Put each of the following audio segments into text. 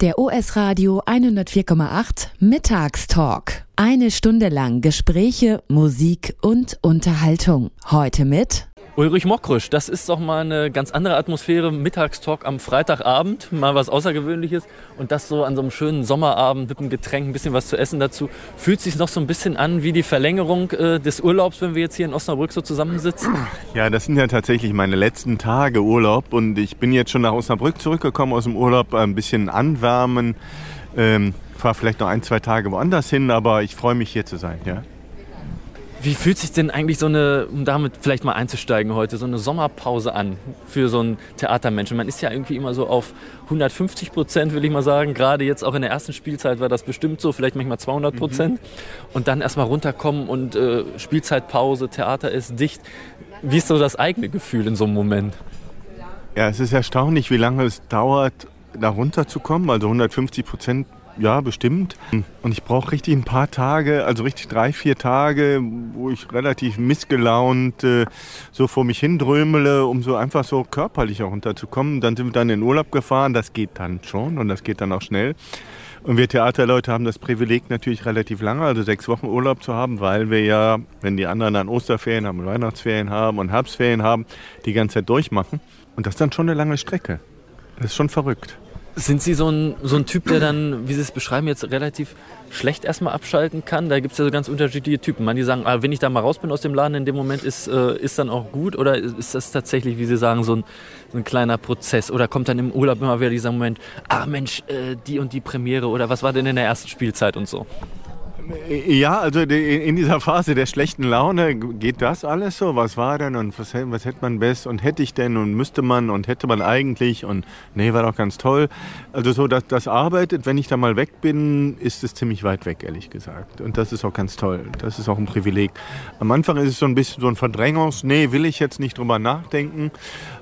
Der OS Radio 104,8 Mittagstalk. Eine Stunde lang Gespräche, Musik und Unterhaltung. Heute mit Ulrich Mokrisch, das ist doch mal eine ganz andere Atmosphäre. Mittagstalk am Freitagabend, mal was Außergewöhnliches. Und das so an so einem schönen Sommerabend mit einem Getränk, ein bisschen was zu essen dazu. Fühlt sich noch so ein bisschen an wie die Verlängerung äh, des Urlaubs, wenn wir jetzt hier in Osnabrück so zusammensitzen? Ja, das sind ja tatsächlich meine letzten Tage Urlaub. Und ich bin jetzt schon nach Osnabrück zurückgekommen aus dem Urlaub, ein bisschen anwärmen. Ähm, fahre vielleicht noch ein, zwei Tage woanders hin, aber ich freue mich hier zu sein, ja. Wie fühlt sich denn eigentlich so eine, um damit vielleicht mal einzusteigen heute, so eine Sommerpause an für so einen Theatermenschen? Man ist ja irgendwie immer so auf 150 Prozent, will ich mal sagen. Gerade jetzt auch in der ersten Spielzeit war das bestimmt so, vielleicht manchmal 200 Prozent. Mhm. Und dann erstmal runterkommen und äh, Spielzeitpause, Theater ist dicht. Wie ist so das eigene Gefühl in so einem Moment? Ja, es ist erstaunlich, wie lange es dauert, da runterzukommen. Also 150 Prozent ja, bestimmt. Und ich brauche richtig ein paar Tage, also richtig drei, vier Tage, wo ich relativ missgelaunt äh, so vor mich hindrömele, um so einfach so körperlich auch runterzukommen. Dann sind wir dann in Urlaub gefahren, das geht dann schon und das geht dann auch schnell. Und wir Theaterleute haben das Privileg natürlich relativ lange, also sechs Wochen Urlaub zu haben, weil wir ja, wenn die anderen dann Osterferien haben und Weihnachtsferien haben und Herbstferien haben, die ganze Zeit durchmachen. Und das ist dann schon eine lange Strecke. Das ist schon verrückt. Sind Sie so ein, so ein Typ, der dann, wie Sie es beschreiben, jetzt relativ schlecht erstmal abschalten kann? Da gibt es ja so ganz unterschiedliche Typen. Manche sagen, ah, wenn ich da mal raus bin aus dem Laden, in dem Moment ist, äh, ist dann auch gut. Oder ist das tatsächlich, wie Sie sagen, so ein, so ein kleiner Prozess? Oder kommt dann im Urlaub immer wieder dieser Moment, ah Mensch, äh, die und die Premiere oder was war denn in der ersten Spielzeit und so? Ja, also in dieser Phase der schlechten Laune geht das alles so. Was war denn und was, was hätte man best und hätte ich denn und müsste man und hätte man eigentlich und nee, war doch ganz toll. Also so, dass das arbeitet. Wenn ich da mal weg bin, ist es ziemlich weit weg, ehrlich gesagt. Und das ist auch ganz toll. Das ist auch ein Privileg. Am Anfang ist es so ein bisschen so ein Verdrängungs, nee, will ich jetzt nicht drüber nachdenken.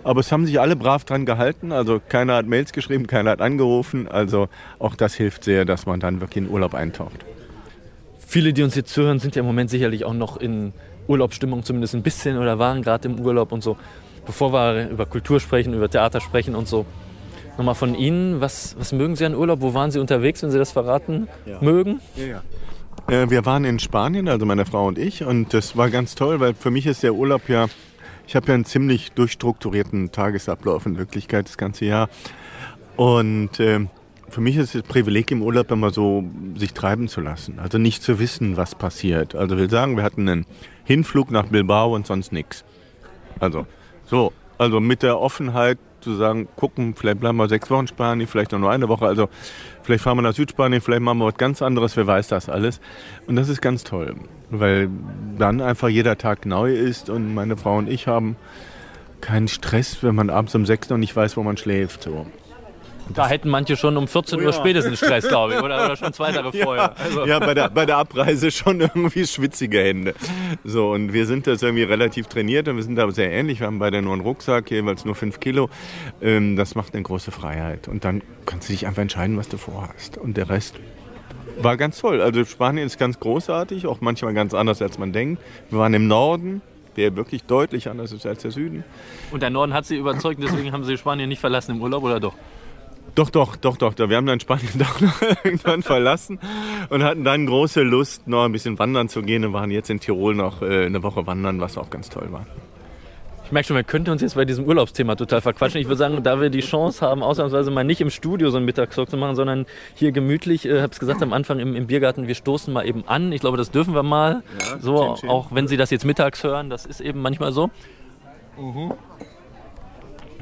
Aber es haben sich alle brav dran gehalten. Also keiner hat Mails geschrieben, keiner hat angerufen. Also auch das hilft sehr, dass man dann wirklich in Urlaub eintaucht. Viele, die uns jetzt zuhören, sind ja im Moment sicherlich auch noch in Urlaubsstimmung zumindest ein bisschen oder waren gerade im Urlaub und so. Bevor wir über Kultur sprechen, über Theater sprechen und so, nochmal von Ihnen, was, was mögen Sie an Urlaub? Wo waren Sie unterwegs, wenn Sie das verraten ja. mögen? Ja, ja. Äh, wir waren in Spanien, also meine Frau und ich, und das war ganz toll, weil für mich ist der Urlaub ja, ich habe ja einen ziemlich durchstrukturierten Tagesablauf in Wirklichkeit das ganze Jahr. Und äh, für mich ist es Privileg im Urlaub immer so, sich treiben zu lassen. Also nicht zu wissen, was passiert. Also will sagen, wir hatten einen Hinflug nach Bilbao und sonst nichts. Also so, also mit der Offenheit zu sagen, gucken, vielleicht bleiben wir sechs Wochen Spanien, vielleicht noch nur eine Woche. Also vielleicht fahren wir nach Südspanien, vielleicht machen wir was ganz anderes, wer weiß das alles. Und das ist ganz toll, weil dann einfach jeder Tag neu ist und meine Frau und ich haben keinen Stress, wenn man abends um sechs noch nicht weiß, wo man schläft. So. Da hätten manche schon um 14 oh, Uhr spätestens Stress, glaube ich, oder, oder schon zwei Tage ja, vorher. Also. Ja, bei der, bei der Abreise schon irgendwie schwitzige Hände. So, und wir sind das irgendwie relativ trainiert und wir sind da sehr ähnlich. Wir haben beide nur einen Rucksack, jeweils nur 5 Kilo. Ähm, das macht eine große Freiheit. Und dann kannst du dich einfach entscheiden, was du vorhast. Und der Rest war ganz toll. Also Spanien ist ganz großartig, auch manchmal ganz anders, als man denkt. Wir waren im Norden, der wirklich deutlich anders ist als der Süden. Und der Norden hat Sie überzeugt, deswegen haben Sie Spanien nicht verlassen im Urlaub, oder doch? Doch, doch, doch, doch. Wir haben dann Spanien doch noch irgendwann verlassen und hatten dann große Lust, noch ein bisschen wandern zu gehen und waren jetzt in Tirol noch äh, eine Woche wandern, was auch ganz toll war. Ich merke schon, wir könnten uns jetzt bei diesem Urlaubsthema total verquatschen. Ich würde sagen, da wir die Chance haben, ausnahmsweise mal nicht im Studio so einen Mittagstalk zu machen, sondern hier gemütlich, ich äh, habe es gesagt am Anfang im, im, Biergarten, wir stoßen mal eben an. Ich glaube, das dürfen wir mal. Ja, so, auch wenn Sie das jetzt mittags hören, das ist eben manchmal so. Mhm.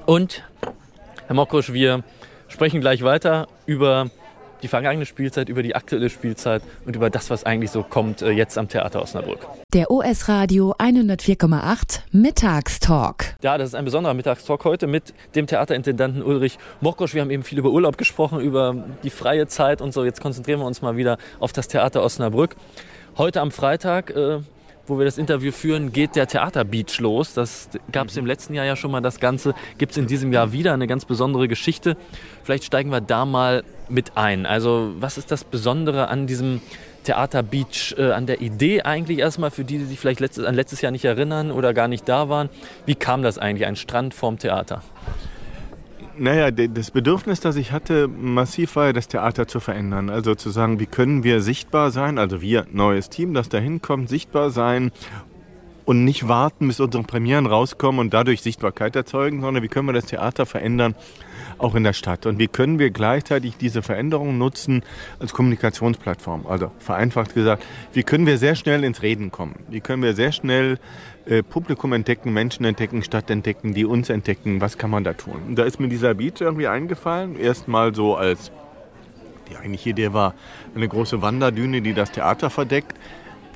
Und, Herr Mokrusch, wir sprechen gleich weiter über die vergangene Spielzeit, über die aktuelle Spielzeit und über das, was eigentlich so kommt äh, jetzt am Theater Osnabrück. Der OS Radio 104,8 Mittagstalk. Ja, das ist ein besonderer Mittagstalk heute mit dem Theaterintendanten Ulrich Mokrosch. Wir haben eben viel über Urlaub gesprochen, über die freie Zeit und so. Jetzt konzentrieren wir uns mal wieder auf das Theater Osnabrück. Heute am Freitag äh, wo wir das Interview führen, geht der Theaterbeach los. Das gab es mhm. im letzten Jahr ja schon mal das Ganze. Gibt es in diesem Jahr wieder eine ganz besondere Geschichte. Vielleicht steigen wir da mal mit ein. Also was ist das Besondere an diesem Theaterbeach, äh, an der Idee eigentlich erstmal für die, die sich vielleicht letztes, an letztes Jahr nicht erinnern oder gar nicht da waren? Wie kam das eigentlich, ein Strand vorm Theater? Naja, das Bedürfnis, das ich hatte, massiv war ja, das Theater zu verändern. Also zu sagen, wie können wir sichtbar sein, also wir, neues Team, das da hinkommt, sichtbar sein und nicht warten, bis unsere Premieren rauskommen und dadurch Sichtbarkeit erzeugen, sondern wie können wir das Theater verändern, auch in der Stadt. Und wie können wir gleichzeitig diese Veränderungen nutzen als Kommunikationsplattform? Also vereinfacht gesagt, wie können wir sehr schnell ins Reden kommen? Wie können wir sehr schnell äh, Publikum entdecken, Menschen entdecken, Stadt entdecken, die uns entdecken? Was kann man da tun? Und da ist mir dieser Beat irgendwie eingefallen. Erstmal so als die eigentliche Idee war eine große Wanderdüne, die das Theater verdeckt.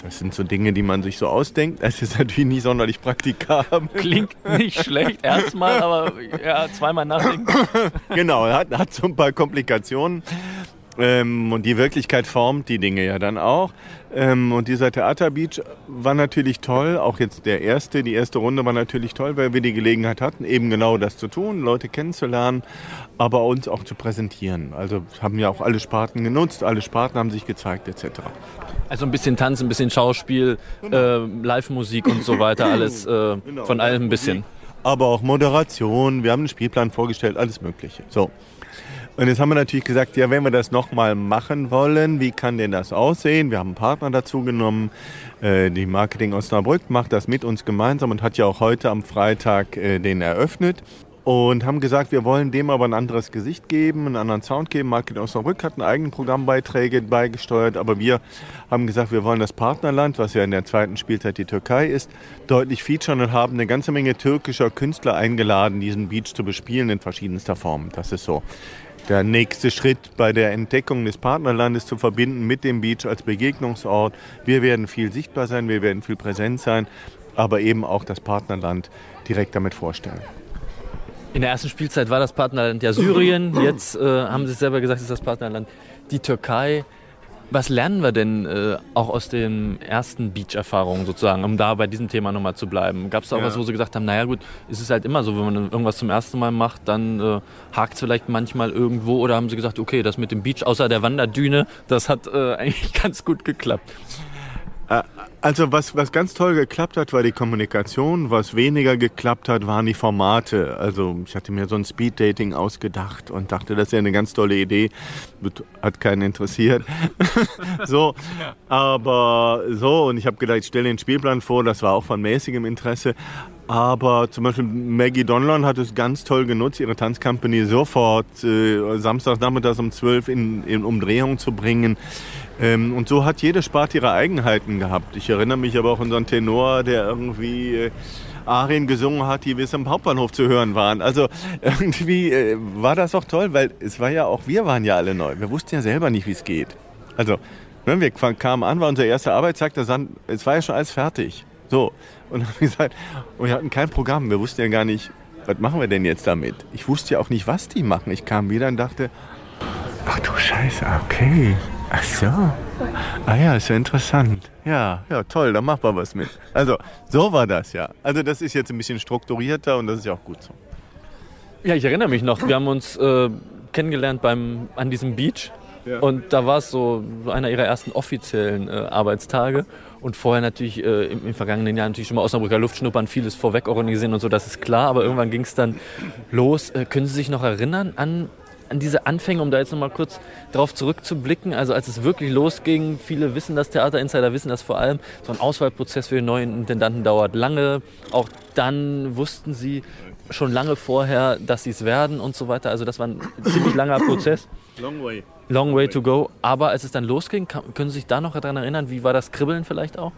Das sind so Dinge, die man sich so ausdenkt. Das ist natürlich nicht sonderlich praktikabel. Klingt nicht schlecht erstmal, aber ja, zweimal nachdenken. genau, hat, hat so ein paar Komplikationen. Ähm, und die Wirklichkeit formt die Dinge ja dann auch. Ähm, und dieser Theaterbeach war natürlich toll. Auch jetzt der erste, die erste Runde war natürlich toll, weil wir die Gelegenheit hatten, eben genau das zu tun, Leute kennenzulernen, aber uns auch zu präsentieren. Also haben ja auch alle Sparten genutzt, alle Sparten haben sich gezeigt etc. Also ein bisschen Tanz, ein bisschen Schauspiel, genau. äh, Live-Musik und so weiter, alles äh, genau. von allem ein bisschen. Aber auch Moderation, wir haben einen Spielplan vorgestellt, alles Mögliche. So. Und jetzt haben wir natürlich gesagt, ja, wenn wir das nochmal machen wollen, wie kann denn das aussehen? Wir haben einen Partner dazu genommen. Äh, die Marketing Osnabrück macht das mit uns gemeinsam und hat ja auch heute am Freitag äh, den eröffnet und haben gesagt, wir wollen dem aber ein anderes Gesicht geben, einen anderen Sound geben. Marketing Osnabrück hat einen eigenen Programmbeiträge beigesteuert, aber wir haben gesagt, wir wollen das Partnerland, was ja in der zweiten Spielzeit die Türkei ist, deutlich featuren und haben eine ganze Menge türkischer Künstler eingeladen, diesen Beach zu bespielen in verschiedenster Form. Das ist so der nächste Schritt bei der Entdeckung des Partnerlandes zu verbinden mit dem Beach als Begegnungsort. Wir werden viel sichtbar sein, wir werden viel präsent sein, aber eben auch das Partnerland direkt damit vorstellen. In der ersten Spielzeit war das Partnerland ja Syrien. Jetzt äh, haben Sie selber gesagt, ist das Partnerland die Türkei. Was lernen wir denn äh, auch aus den ersten Beach-Erfahrungen sozusagen, um da bei diesem Thema nochmal zu bleiben? Gab es da auch ja. was, wo Sie gesagt haben, naja gut, es ist halt immer so, wenn man irgendwas zum ersten Mal macht, dann äh, hakt es vielleicht manchmal irgendwo oder haben Sie gesagt, okay, das mit dem Beach außer der Wanderdüne, das hat äh, eigentlich ganz gut geklappt? Äh, also was, was ganz toll geklappt hat, war die Kommunikation. Was weniger geklappt hat, waren die Formate. Also ich hatte mir so ein Speed-Dating ausgedacht und dachte, das ist ja eine ganz tolle Idee. Hat keinen interessiert. so, aber so, und ich habe gedacht, ich stelle den Spielplan vor, das war auch von mäßigem Interesse. Aber zum Beispiel Maggie Donlon hat es ganz toll genutzt, ihre Tanzcompany sofort äh, samstagsnachmittags um 12 in, in Umdrehung zu bringen. Ähm, und so hat jede Sparte ihre Eigenheiten gehabt. Ich erinnere mich aber auch an so einen Tenor, der irgendwie äh, Arien gesungen hat, die bis am Hauptbahnhof zu hören waren. Also irgendwie äh, war das auch toll, weil es war ja auch, wir waren ja alle neu. Wir wussten ja selber nicht, wie es geht. Also, wenn wir kamen an, war unser erster Arbeitstag, es war ja schon alles fertig. So. Und, gesagt, und wir hatten kein Programm. Wir wussten ja gar nicht, was machen wir denn jetzt damit? Ich wusste ja auch nicht, was die machen. Ich kam wieder und dachte, ach du Scheiße, okay. Ach so. Ah ja, ist ja interessant. Ja, ja, toll, da machen wir was mit. Also, so war das ja. Also, das ist jetzt ein bisschen strukturierter und das ist ja auch gut so. Ja, ich erinnere mich noch, wir haben uns äh, kennengelernt beim, an diesem Beach. Ja. Und da war es so einer ihrer ersten offiziellen äh, Arbeitstage. Und vorher natürlich äh, im, im, vergangenen Jahr natürlich schon mal Osnabrücker Luftschnuppern, vieles vorweg organisieren und so, das ist klar. Aber irgendwann ging es dann los. Äh, können Sie sich noch erinnern an an diese Anfänge, um da jetzt nochmal kurz drauf zurückzublicken, also als es wirklich losging, viele wissen das, Theaterinsider wissen das vor allem, so ein Auswahlprozess für den neuen Intendanten dauert lange. Auch dann wussten sie schon lange vorher, dass sie es werden und so weiter. Also das war ein ziemlich langer Prozess. Long way. Long way to go. Aber als es dann losging, können Sie sich da noch daran erinnern, wie war das Kribbeln vielleicht auch?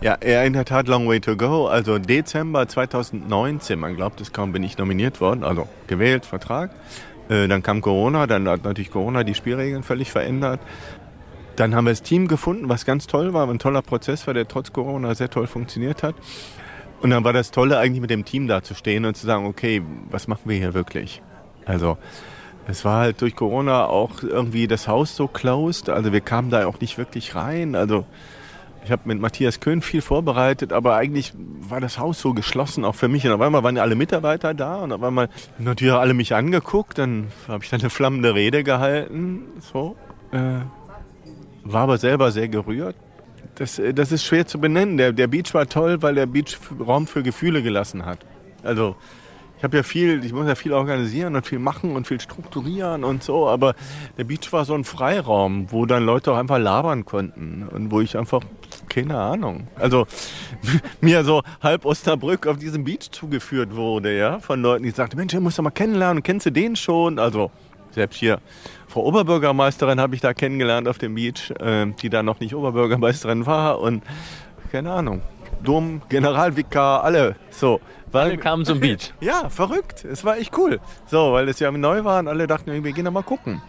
Ja, in der Tat long way to go. Also Dezember 2019, man glaubt es kaum, bin ich nominiert worden, also gewählt, Vertrag. Äh, dann kam Corona, dann hat natürlich Corona die Spielregeln völlig verändert. Dann haben wir das Team gefunden, was ganz toll war, ein toller Prozess war, der trotz Corona sehr toll funktioniert hat. Und dann war das Tolle eigentlich mit dem Team da zu stehen und zu sagen, okay, was machen wir hier wirklich? Also es war halt durch Corona auch irgendwie das Haus so closed, also wir kamen da auch nicht wirklich rein. Also ich habe mit Matthias Köhn viel vorbereitet, aber eigentlich war das Haus so geschlossen, auch für mich. Und auf einmal waren ja alle Mitarbeiter da und auf einmal natürlich alle mich angeguckt. Dann habe ich dann eine flammende Rede gehalten. So. Äh, war aber selber sehr gerührt. Das, äh, das ist schwer zu benennen. Der, der Beach war toll, weil der Beach Raum für Gefühle gelassen hat. Also ich habe ja viel, ich muss ja viel organisieren und viel machen und viel strukturieren und so, aber der Beach war so ein Freiraum, wo dann Leute auch einfach labern konnten und wo ich einfach, keine Ahnung, also mir so halb Osterbrück auf diesem Beach zugeführt wurde, ja, von Leuten, die sagten, Mensch, du musst doch mal kennenlernen, kennst du den schon? Also selbst hier Frau Oberbürgermeisterin habe ich da kennengelernt auf dem Beach, äh, die da noch nicht Oberbürgermeisterin war und keine Ahnung. Dom, Generalvikar, alle so. Weil, alle kamen zum Beach. Ja, verrückt. Es war echt cool. So, weil es ja neu war und alle dachten, wir gehen da mal gucken.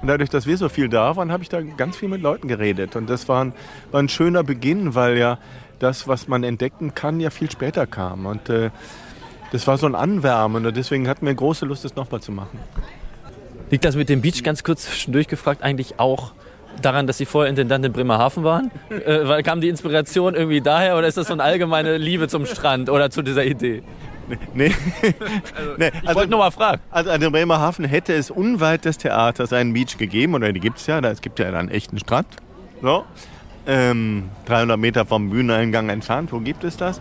Und dadurch, dass wir so viel da waren, habe ich da ganz viel mit Leuten geredet. Und das war ein, war ein schöner Beginn, weil ja das, was man entdecken kann, ja viel später kam. Und äh, das war so ein Anwärmen und deswegen hatten wir große Lust, das nochmal zu machen. Liegt das mit dem Beach ganz kurz zwischendurch gefragt eigentlich auch daran, dass Sie vorher Intendant in Bremerhaven waren? Äh, kam die Inspiration irgendwie daher oder ist das so eine allgemeine Liebe zum Strand oder zu dieser Idee? Nee. also, nee. Ich also, wollte nur mal fragen. Also an Bremerhaven hätte es unweit des Theaters einen Beach gegeben, oder die gibt es ja, da, es gibt ja einen echten Strand. So. Ähm, 300 Meter vom Bühneneingang entfernt, wo gibt es das?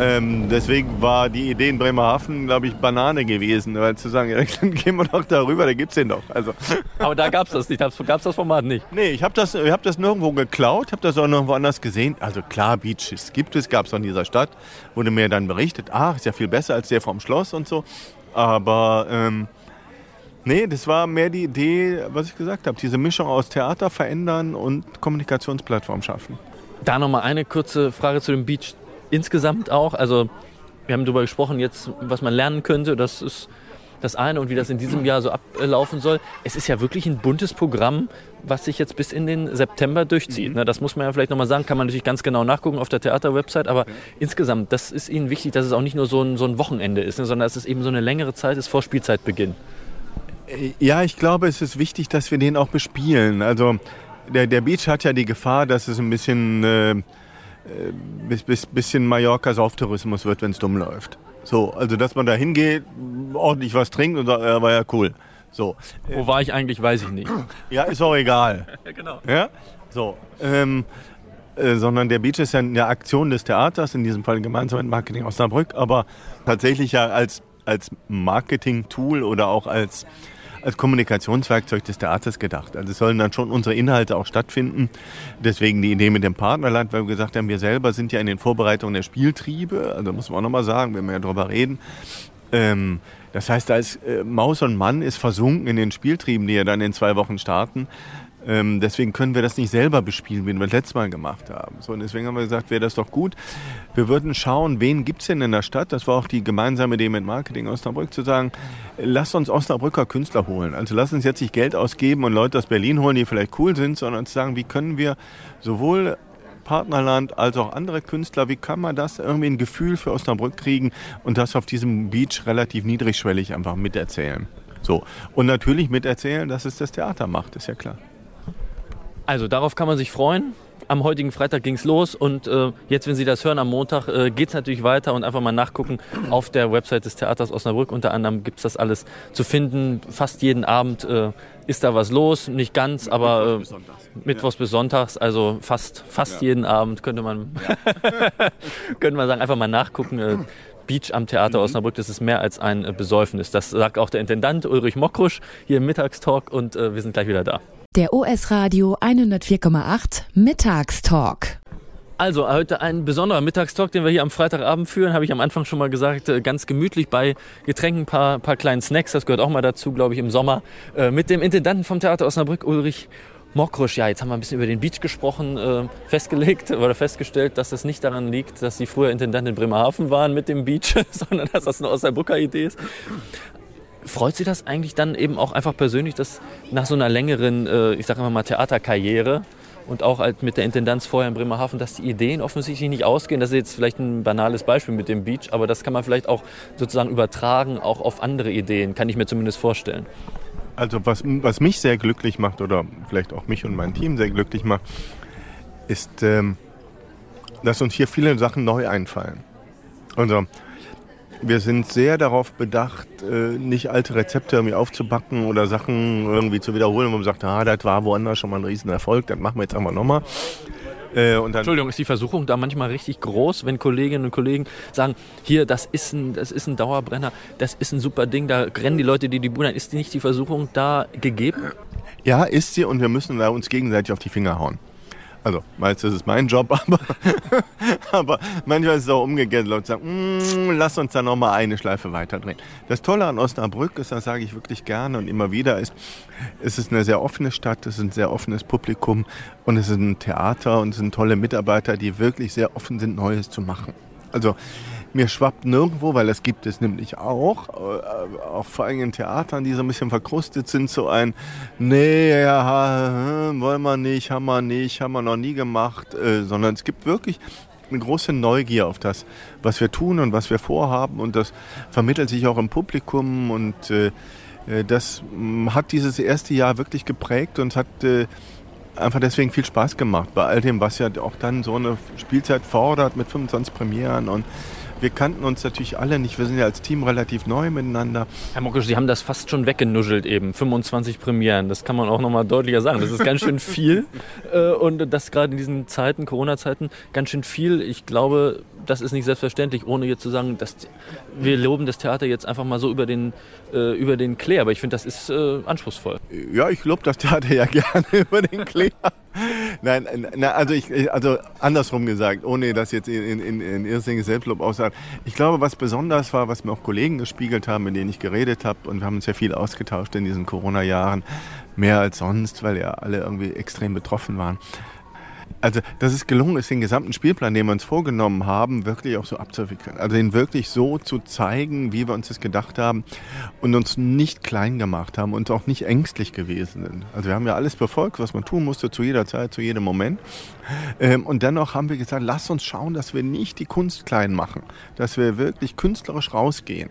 Ähm, deswegen war die Idee in Bremerhaven, glaube ich, Banane gewesen, weil zu sagen, ja, dann gehen wir doch darüber, da gibt es den doch. Also. Aber da gab es das nicht, gab es das Format nicht? Nee, ich habe das, hab das nirgendwo geklaut, habe das auch nirgendwo anders gesehen. Also klar, Beaches gibt es, gab es auch in dieser Stadt. Wurde mir dann berichtet, ach, ist ja viel besser als der vom Schloss und so. Aber ähm, nee, das war mehr die Idee, was ich gesagt habe, diese Mischung aus Theater verändern und Kommunikationsplattform schaffen. Da nochmal eine kurze Frage zu dem Beach insgesamt auch. Also wir haben darüber gesprochen jetzt, was man lernen könnte. Das ist das eine und wie das in diesem Jahr so ablaufen soll. Es ist ja wirklich ein buntes Programm, was sich jetzt bis in den September durchzieht. Mhm. Das muss man ja vielleicht nochmal sagen, kann man natürlich ganz genau nachgucken auf der Theaterwebsite, aber okay. insgesamt, das ist Ihnen wichtig, dass es auch nicht nur so ein, so ein Wochenende ist, sondern dass es eben so eine längere Zeit ist vor Spielzeitbeginn. Ja, ich glaube, es ist wichtig, dass wir den auch bespielen. Also der, der Beach hat ja die Gefahr, dass es ein bisschen... Äh, äh, bis, bis, bisschen Mallorca Sauftourismus wird, wenn es dumm läuft. So, also dass man da hingeht, ordentlich was trinkt und sagt, ja, war ja cool. So. Wo war ich eigentlich, weiß ich nicht. Ja, ist auch egal. genau. Ja? So. Ähm, äh, sondern der Beach ist ja eine Aktion des Theaters, in diesem Fall gemeinsam mit Marketing Osnabrück, aber tatsächlich ja als, als Marketing-Tool oder auch als als Kommunikationswerkzeug des Theaters gedacht. Also es sollen dann schon unsere Inhalte auch stattfinden. Deswegen die Idee mit dem Partnerland, weil wir gesagt haben, wir selber sind ja in den Vorbereitungen der Spieltriebe. Also muss man auch nochmal sagen, wenn wir ja drüber reden. Ähm, das heißt, ist äh, Maus und Mann ist versunken in den Spieltrieben, die ja dann in zwei Wochen starten. Ähm, deswegen können wir das nicht selber bespielen, wie wir das letzte Mal gemacht haben. So, und deswegen haben wir gesagt, wäre das doch gut. Wir würden schauen, wen gibt es denn in der Stadt? Das war auch die gemeinsame Idee mit Marketing Osnabrück, zu sagen, lasst uns Osnabrücker Künstler holen. Also lasst uns jetzt nicht Geld ausgeben und Leute aus Berlin holen, die vielleicht cool sind, sondern zu sagen, wie können wir sowohl Partnerland als auch andere Künstler, wie kann man das irgendwie ein Gefühl für Osnabrück kriegen und das auf diesem Beach relativ niedrigschwellig einfach miterzählen. So. Und natürlich miterzählen, dass es das Theater macht, ist ja klar. Also darauf kann man sich freuen. Am heutigen Freitag ging es los und äh, jetzt, wenn Sie das hören, am Montag äh, geht es natürlich weiter und einfach mal nachgucken. Auf der Website des Theaters Osnabrück unter anderem gibt es das alles zu finden. Fast jeden Abend äh, ist da was los, nicht ganz, aber Mittwochs, äh, bis, Sonntags. Mittwochs ja. bis Sonntags, also fast, fast ja. jeden Abend könnte man, ja. könnte man sagen, einfach mal nachgucken. Äh, Beach am Theater mhm. Osnabrück, das ist mehr als ein äh, Besäufnis. Das sagt auch der Intendant Ulrich Mockrusch hier im Mittagstalk und wir sind gleich wieder da. Der OS Radio 104,8 Mittagstalk. Also heute ein besonderer Mittagstalk, den wir hier am Freitagabend führen, habe ich am Anfang schon mal gesagt, äh, ganz gemütlich bei Getränken, paar, paar kleinen Snacks, das gehört auch mal dazu, glaube ich, im Sommer, äh, mit dem Intendanten vom Theater Osnabrück, Ulrich Mockrusch. Ja, jetzt haben wir ein bisschen über den Beach gesprochen, äh, festgelegt oder festgestellt, dass das nicht daran liegt, dass Sie früher Intendant in Bremerhaven waren mit dem Beach, sondern dass das eine Osnabrücker Idee ist. Freut Sie das eigentlich dann eben auch einfach persönlich, dass nach so einer längeren, äh, ich sage mal Theaterkarriere und auch halt mit der Intendanz vorher in Bremerhaven, dass die Ideen offensichtlich nicht ausgehen. Das ist jetzt vielleicht ein banales Beispiel mit dem Beach, aber das kann man vielleicht auch sozusagen übertragen, auch auf andere Ideen, kann ich mir zumindest vorstellen. Also was, was mich sehr glücklich macht oder vielleicht auch mich und mein Team sehr glücklich macht, ist, ähm, dass uns hier viele Sachen neu einfallen. Also wir sind sehr darauf bedacht, äh, nicht alte Rezepte irgendwie aufzubacken oder Sachen irgendwie zu wiederholen, wo man sagt, ah, das war woanders schon mal ein Riesenerfolg, das machen wir jetzt einfach nochmal. Äh, Entschuldigung, ist die Versuchung da manchmal richtig groß, wenn Kolleginnen und Kollegen sagen, hier, das ist ein, das ist ein Dauerbrenner, das ist ein super Ding, da rennen die Leute, die die Bude Ist nicht die Versuchung da gegeben? Ja, ist sie und wir müssen da uns gegenseitig auf die Finger hauen. Also, meistens ist es mein Job, aber, aber manchmal ist es auch umgekehrt. Leute sagen, mm, lass uns da noch mal eine Schleife weiterdrehen. Das Tolle an Osnabrück ist, das sage ich wirklich gerne und immer wieder, ist, es ist eine sehr offene Stadt, es ist ein sehr offenes Publikum und es ist ein Theater und es sind tolle Mitarbeiter, die wirklich sehr offen sind, Neues zu machen. Also, mir schwappt nirgendwo, weil das gibt es nämlich auch, äh, auch vor allem in Theatern, die so ein bisschen verkrustet sind, so ein, nee, ja, hm, wollen wir nicht, haben wir nicht, haben wir noch nie gemacht, äh, sondern es gibt wirklich eine große Neugier auf das, was wir tun und was wir vorhaben und das vermittelt sich auch im Publikum und äh, äh das hm, hat dieses erste Jahr wirklich geprägt und hat äh, einfach deswegen viel Spaß gemacht. Bei all dem, was ja auch dann so eine Spielzeit fordert mit 25 Premieren und wir kannten uns natürlich alle nicht. Wir sind ja als Team relativ neu miteinander. Herr Mokisch, Sie haben das fast schon weggenuschelt eben. 25 Premieren. Das kann man auch nochmal deutlicher sagen. Das ist ganz schön viel. Äh, und das gerade in diesen Zeiten, Corona-Zeiten, ganz schön viel. Ich glaube, das ist nicht selbstverständlich, ohne jetzt zu sagen, dass wir loben das Theater jetzt einfach mal so über den, äh, über den Klär. Aber ich finde, das ist äh, anspruchsvoll. Ja, ich lobe das Theater ja gerne über den Klär. Nein, na, also, ich, also andersrum gesagt, ohne das jetzt in, in, in irrsinniges Selbstlob aussagen. Ich glaube, was besonders war, was mir auch Kollegen gespiegelt haben, mit denen ich geredet habe, und wir haben uns ja viel ausgetauscht in diesen Corona-Jahren, mehr als sonst, weil ja alle irgendwie extrem betroffen waren also dass es gelungen ist, den gesamten Spielplan, den wir uns vorgenommen haben, wirklich auch so abzuwickeln. Also ihn wirklich so zu zeigen, wie wir uns das gedacht haben und uns nicht klein gemacht haben und auch nicht ängstlich gewesen sind. Also wir haben ja alles befolgt, was man tun musste, zu jeder Zeit, zu jedem Moment. Ähm, und dennoch haben wir gesagt, lass uns schauen, dass wir nicht die Kunst klein machen, dass wir wirklich künstlerisch rausgehen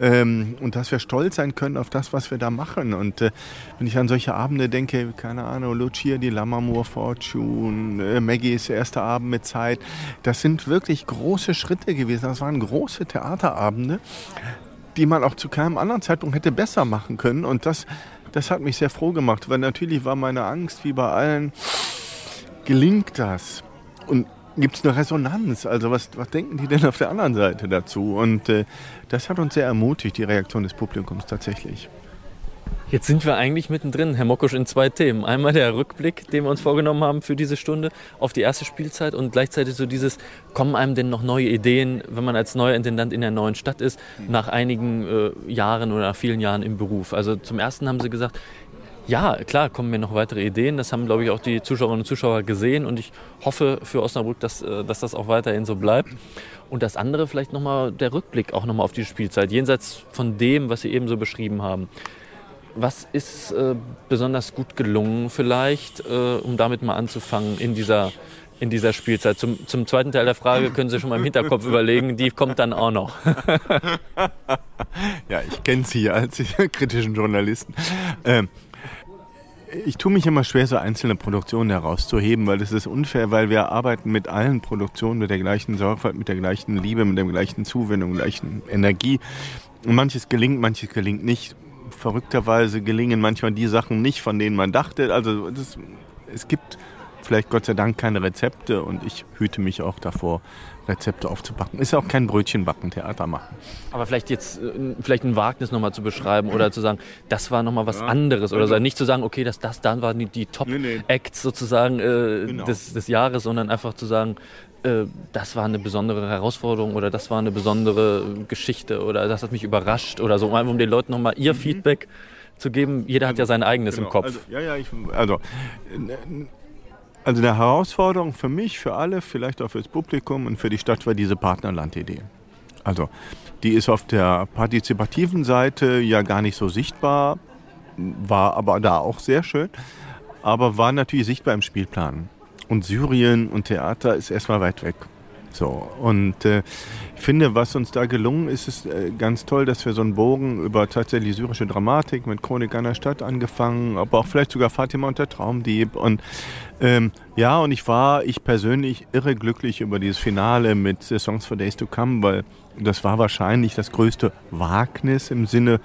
ähm, und dass wir stolz sein können auf das, was wir da machen. Und äh, wenn ich an solche Abende denke, keine Ahnung, Lucia die Lammermoor Fortune, äh, Maggies erster Abend mit Zeit, das sind wirklich große Schritte gewesen. Das waren große Theaterabende, die man auch zu keinem anderen Zeitpunkt hätte besser machen können. Und das, das hat mich sehr froh gemacht, weil natürlich war meine Angst, wie bei allen, gelingt das? Und gibt es eine Resonanz? Also was, was denken die denn auf der anderen Seite dazu? Und äh, das hat uns sehr ermutigt, die Reaktion des Publikums tatsächlich. Jetzt sind wir eigentlich mittendrin, Herr Mokosch, in zwei Themen. Einmal der Rückblick, den wir uns vorgenommen haben für diese Stunde auf die erste Spielzeit und gleichzeitig so dieses, kommen einem denn noch neue Ideen, wenn man als neuer Intendant in der neuen Stadt ist, nach einigen äh, Jahren oder nach vielen Jahren im Beruf. Also zum ersten haben Sie gesagt, ja, klar, kommen mir noch weitere Ideen. Das haben, glaube ich, auch die Zuschauerinnen und Zuschauer gesehen. Und ich hoffe für Osnabrück, dass, äh, dass das auch weiterhin so bleibt. Und das andere vielleicht nochmal der Rückblick auch nochmal auf die Spielzeit, jenseits von dem, was Sie eben so beschrieben haben. Was ist äh, besonders gut gelungen vielleicht, äh, um damit mal anzufangen in dieser, in dieser Spielzeit? Zum, zum zweiten Teil der Frage können Sie schon mal im Hinterkopf überlegen, die kommt dann auch noch. ja, ich kenne Sie als kritischen Journalisten. Ähm, ich tue mich immer schwer, so einzelne Produktionen herauszuheben, weil das ist unfair, weil wir arbeiten mit allen Produktionen mit der gleichen Sorgfalt, mit der gleichen Liebe, mit der gleichen Zuwendung, gleichen Energie. Und manches gelingt, manches gelingt nicht. Verrückterweise gelingen manchmal die Sachen nicht, von denen man dachte. Also das, es gibt vielleicht Gott sei Dank keine Rezepte und ich hüte mich auch davor, Rezepte aufzubacken. Ist ja auch kein Brötchenbacken, Theater machen. Aber vielleicht jetzt äh, vielleicht ein Wagnis nochmal zu beschreiben oder zu sagen, das war nochmal was ja. anderes oder so. Nicht zu sagen, okay, das, das dann waren die, die Top-Acts sozusagen äh, genau. des, des Jahres, sondern einfach zu sagen, äh, das war eine besondere Herausforderung oder das war eine besondere Geschichte oder das hat mich überrascht oder so, um den Leuten nochmal ihr mhm. Feedback zu geben. Jeder hat ja sein eigenes genau. im Kopf. Also, ja, ja, ich, also also eine Herausforderung für mich, für alle, vielleicht auch fürs Publikum und für die Stadt war diese Partnerlandidee. Also die ist auf der partizipativen Seite ja gar nicht so sichtbar, war aber da auch sehr schön, aber war natürlich sichtbar im Spielplan. Und Syrien und Theater ist erstmal weit weg. So, und äh, finde, was uns da gelungen ist, ist äh, ganz toll, dass wir so einen Bogen über tatsächlich syrische Dramatik mit Chronik einer Stadt angefangen, aber auch vielleicht sogar Fatima und der Traumdieb. Und ähm, ja, und ich war, ich persönlich, irre glücklich über dieses Finale mit Songs for Days to Come, weil das war wahrscheinlich das größte Wagnis im Sinne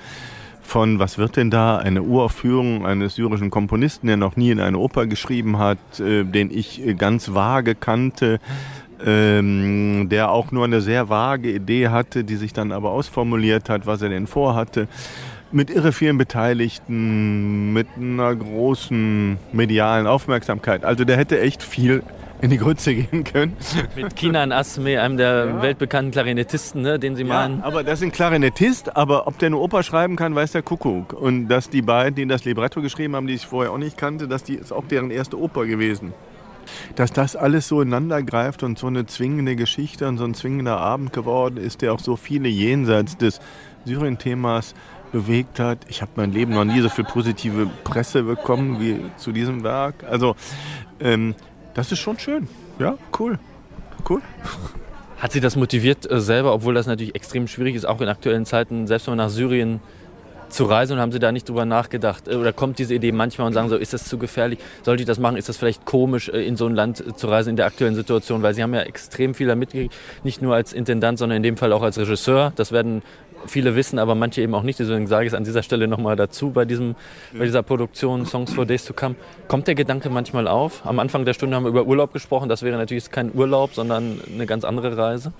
von, was wird denn da, eine Uraufführung eines syrischen Komponisten, der noch nie in eine Oper geschrieben hat, äh, den ich ganz vage kannte, ähm, der auch nur eine sehr vage Idee hatte, die sich dann aber ausformuliert hat, was er denn vorhatte. Mit irre vielen Beteiligten, mit einer großen medialen Aufmerksamkeit. Also der hätte echt viel in die Grütze gehen können. Mit Kinan Asme, einem der ja. weltbekannten Klarinettisten, ne, den Sie ja, meinen. Aber das ist ein Klarinettist, aber ob der eine Oper schreiben kann, weiß der Kuckuck. Und dass die beiden, die das Libretto geschrieben haben, die ich vorher auch nicht kannte, dass die ist auch deren erste Oper gewesen. Dass das alles so ineinander greift und so eine zwingende Geschichte und so ein zwingender Abend geworden ist, der auch so viele jenseits des Syrien-Themas bewegt hat. Ich habe mein Leben noch nie so viel positive Presse bekommen wie zu diesem Werk. Also ähm, das ist schon schön. Ja, cool. Cool. Hat Sie das motiviert äh, selber, obwohl das natürlich extrem schwierig ist, auch in aktuellen Zeiten, selbst wenn man nach Syrien zu reisen und haben Sie da nicht drüber nachgedacht? Äh, oder kommt diese Idee manchmal und sagen so, ist das zu gefährlich? Sollte ich das machen? Ist das vielleicht komisch, äh, in so ein Land zu reisen in der aktuellen Situation? Weil Sie haben ja extrem viel mitgekriegt, nicht nur als Intendant, sondern in dem Fall auch als Regisseur. Das werden viele wissen, aber manche eben auch nicht. Deswegen sage ich es an dieser Stelle nochmal dazu bei, diesem, bei dieser Produktion Songs for Days to Come. Kommt der Gedanke manchmal auf? Am Anfang der Stunde haben wir über Urlaub gesprochen. Das wäre natürlich kein Urlaub, sondern eine ganz andere Reise.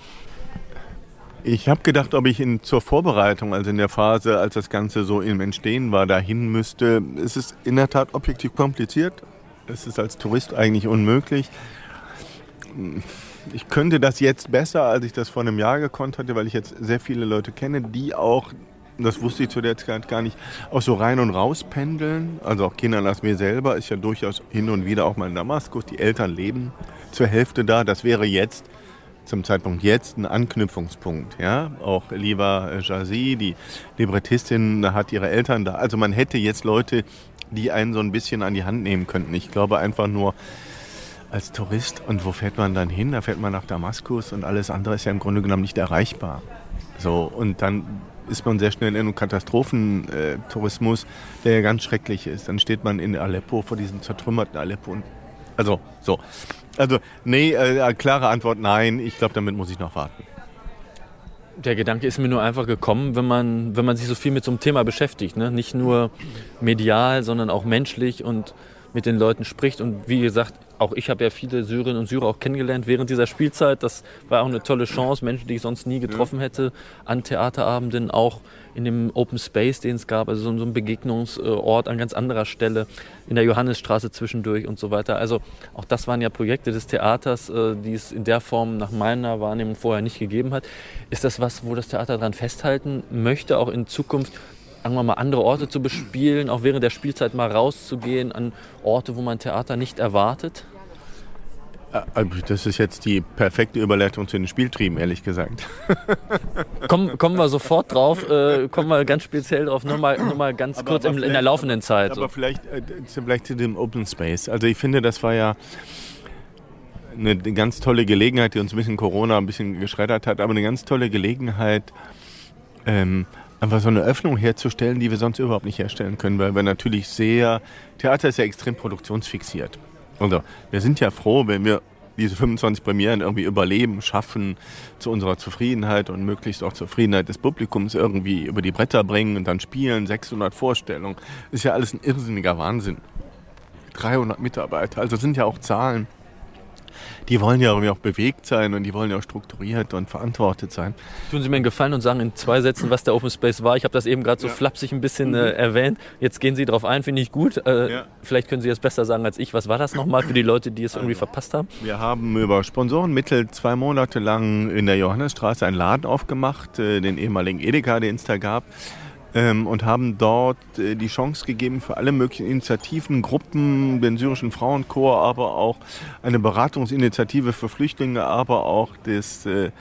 Ich habe gedacht, ob ich in, zur Vorbereitung, also in der Phase, als das Ganze so im Entstehen war, dahin müsste. Es ist in der Tat objektiv kompliziert. Es ist als Tourist eigentlich unmöglich ich könnte das jetzt besser, als ich das vor einem Jahr gekonnt hatte, weil ich jetzt sehr viele Leute kenne, die auch, das wusste ich zu der Zeit gar nicht, auch so rein und raus pendeln. Also auch Kinder als mir selber ist ja durchaus hin und wieder auch mal in Damaskus. Die Eltern leben zur Hälfte da. Das wäre jetzt zum Zeitpunkt jetzt ein Anknüpfungspunkt. Ja? Auch Liva Jazi, die Librettistin, hat ihre Eltern da. Also man hätte jetzt Leute, die einen so ein bisschen an die Hand nehmen könnten. Ich glaube einfach nur, als Tourist. Und wo fährt man dann hin? Da fährt man nach Damaskus und alles andere ist ja im Grunde genommen nicht erreichbar. So, und dann ist man sehr schnell in einem Katastrophentourismus, der ja ganz schrecklich ist. Dann steht man in Aleppo vor diesem zertrümmerten Aleppo. Und, also, so. Also, nee, äh, klare Antwort, nein. Ich glaube, damit muss ich noch warten. Der Gedanke ist mir nur einfach gekommen, wenn man, wenn man sich so viel mit so einem Thema beschäftigt. Ne? Nicht nur medial, sondern auch menschlich und mit den Leuten spricht. Und wie gesagt, auch ich habe ja viele Syrerinnen und Syrer auch kennengelernt während dieser Spielzeit. Das war auch eine tolle Chance, Menschen, die ich sonst nie getroffen hätte, an Theaterabenden, auch in dem Open Space, den es gab, also so ein Begegnungsort an ganz anderer Stelle, in der Johannesstraße zwischendurch und so weiter. Also auch das waren ja Projekte des Theaters, äh, die es in der Form nach meiner Wahrnehmung vorher nicht gegeben hat. Ist das was, wo das Theater daran festhalten möchte, auch in Zukunft wir mal, andere Orte zu bespielen, auch während der Spielzeit mal rauszugehen an Orte, wo man Theater nicht erwartet? Äh, das ist jetzt die perfekte Überleitung zu den Spieltrieben, ehrlich gesagt. Kommen, kommen wir sofort drauf, äh, kommen wir ganz speziell drauf, nur mal, nur mal ganz aber, kurz aber im, in der laufenden Zeit. Aber so. vielleicht, äh, vielleicht zu dem Open Space. Also ich finde, das war ja eine ganz tolle Gelegenheit, die uns ein bisschen Corona ein bisschen geschreddert hat, aber eine ganz tolle Gelegenheit, ähm, einfach so eine Öffnung herzustellen, die wir sonst überhaupt nicht herstellen können, weil wir natürlich sehr, Theater ist ja extrem produktionsfixiert. Also wir sind ja froh, wenn wir diese 25 Premieren irgendwie überleben, schaffen, zu unserer Zufriedenheit und möglichst auch Zufriedenheit des Publikums irgendwie über die Bretter bringen und dann spielen, 600 Vorstellungen. Ist ja alles ein irrsinniger Wahnsinn. 300 Mitarbeiter, also sind ja auch Zahlen die wollen ja irgendwie auch bewegt sein und die wollen ja auch strukturiert und verantwortet sein. Tun Sie mir einen Gefallen und sagen in zwei Sätzen, was der Open Space war. Ich habe das eben gerade so ja. flapsig ein bisschen äh, mhm. erwähnt. Jetzt gehen Sie darauf ein, finde ich gut. Äh, ja. Vielleicht können Sie es besser sagen als ich. Was war das nochmal für die Leute, die es irgendwie also, verpasst haben? Wir haben über Sponsorenmittel zwei Monate lang in der Johannesstraße einen Laden aufgemacht, äh, den ehemaligen Edeka, den es da gab ähm, und haben dort äh, die Chance gegeben für alle möglichen Initiativen, Gruppen, den syrischen Frauenchor, aber auch eine Beratungsinitiative für Flüchtlinge, aber auch das, äh,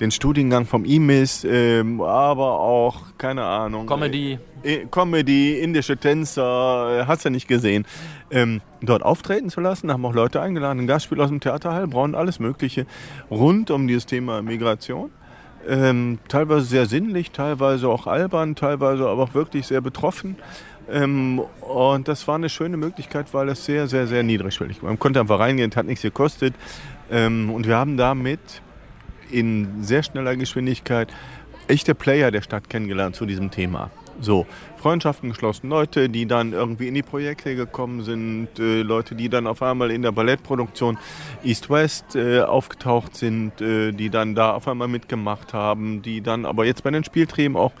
den Studiengang vom IMIS, äh, aber auch, keine Ahnung. Comedy. Äh, Comedy, indische Tänzer, äh, hast du nicht gesehen. Ähm, dort auftreten zu lassen, haben auch Leute eingeladen, ein Gastspiel aus dem Theater Heilbronn, alles Mögliche rund um dieses Thema Migration. Ähm, teilweise sehr sinnlich, teilweise auch albern, teilweise aber auch wirklich sehr betroffen. Ähm, und das war eine schöne Möglichkeit, weil es sehr, sehr, sehr niedrigschwellig war. Man konnte einfach reingehen, hat nichts gekostet. Ähm, und wir haben damit in sehr schneller Geschwindigkeit echte Player der Stadt kennengelernt zu diesem Thema. So, Freundschaften geschlossen, Leute, die dann irgendwie in die Projekte gekommen sind, äh, Leute, die dann auf einmal in der Ballettproduktion East-West äh, aufgetaucht sind, äh, die dann da auf einmal mitgemacht haben, die dann aber jetzt bei den Spieltrieben auch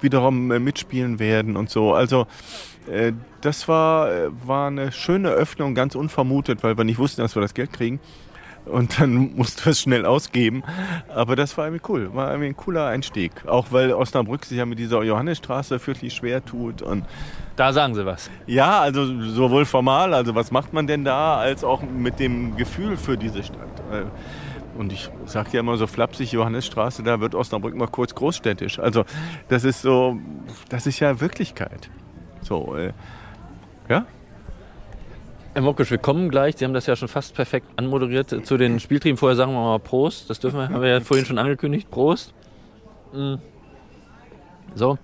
wiederum äh, mitspielen werden und so. Also äh, das war, äh, war eine schöne Öffnung, ganz unvermutet, weil wir nicht wussten, dass wir das Geld kriegen und dann musst du es schnell ausgeben. Aber das war irgendwie cool, war irgendwie ein cooler Einstieg. Auch weil Osnabrück sich ja mit dieser Johannesstraße fürchterlich schwer tut. Und da sagen sie was. Ja, also sowohl formal, also was macht man denn da, als auch mit dem Gefühl für diese Stadt. Äh, und ich sage ja immer so flapsig, Johannesstraße, da wird Osnabrück mal kurz großstädtisch. Also das ist so, das ist ja Wirklichkeit. So, äh, ja, Herr Mokisch, wir kommen gleich. Sie haben das ja schon fast perfekt anmoderiert zu den Spieltrieben. Vorher sagen wir mal Prost. Das dürfen wir, haben wir ja vorhin schon angekündigt. Prost. Mm. So.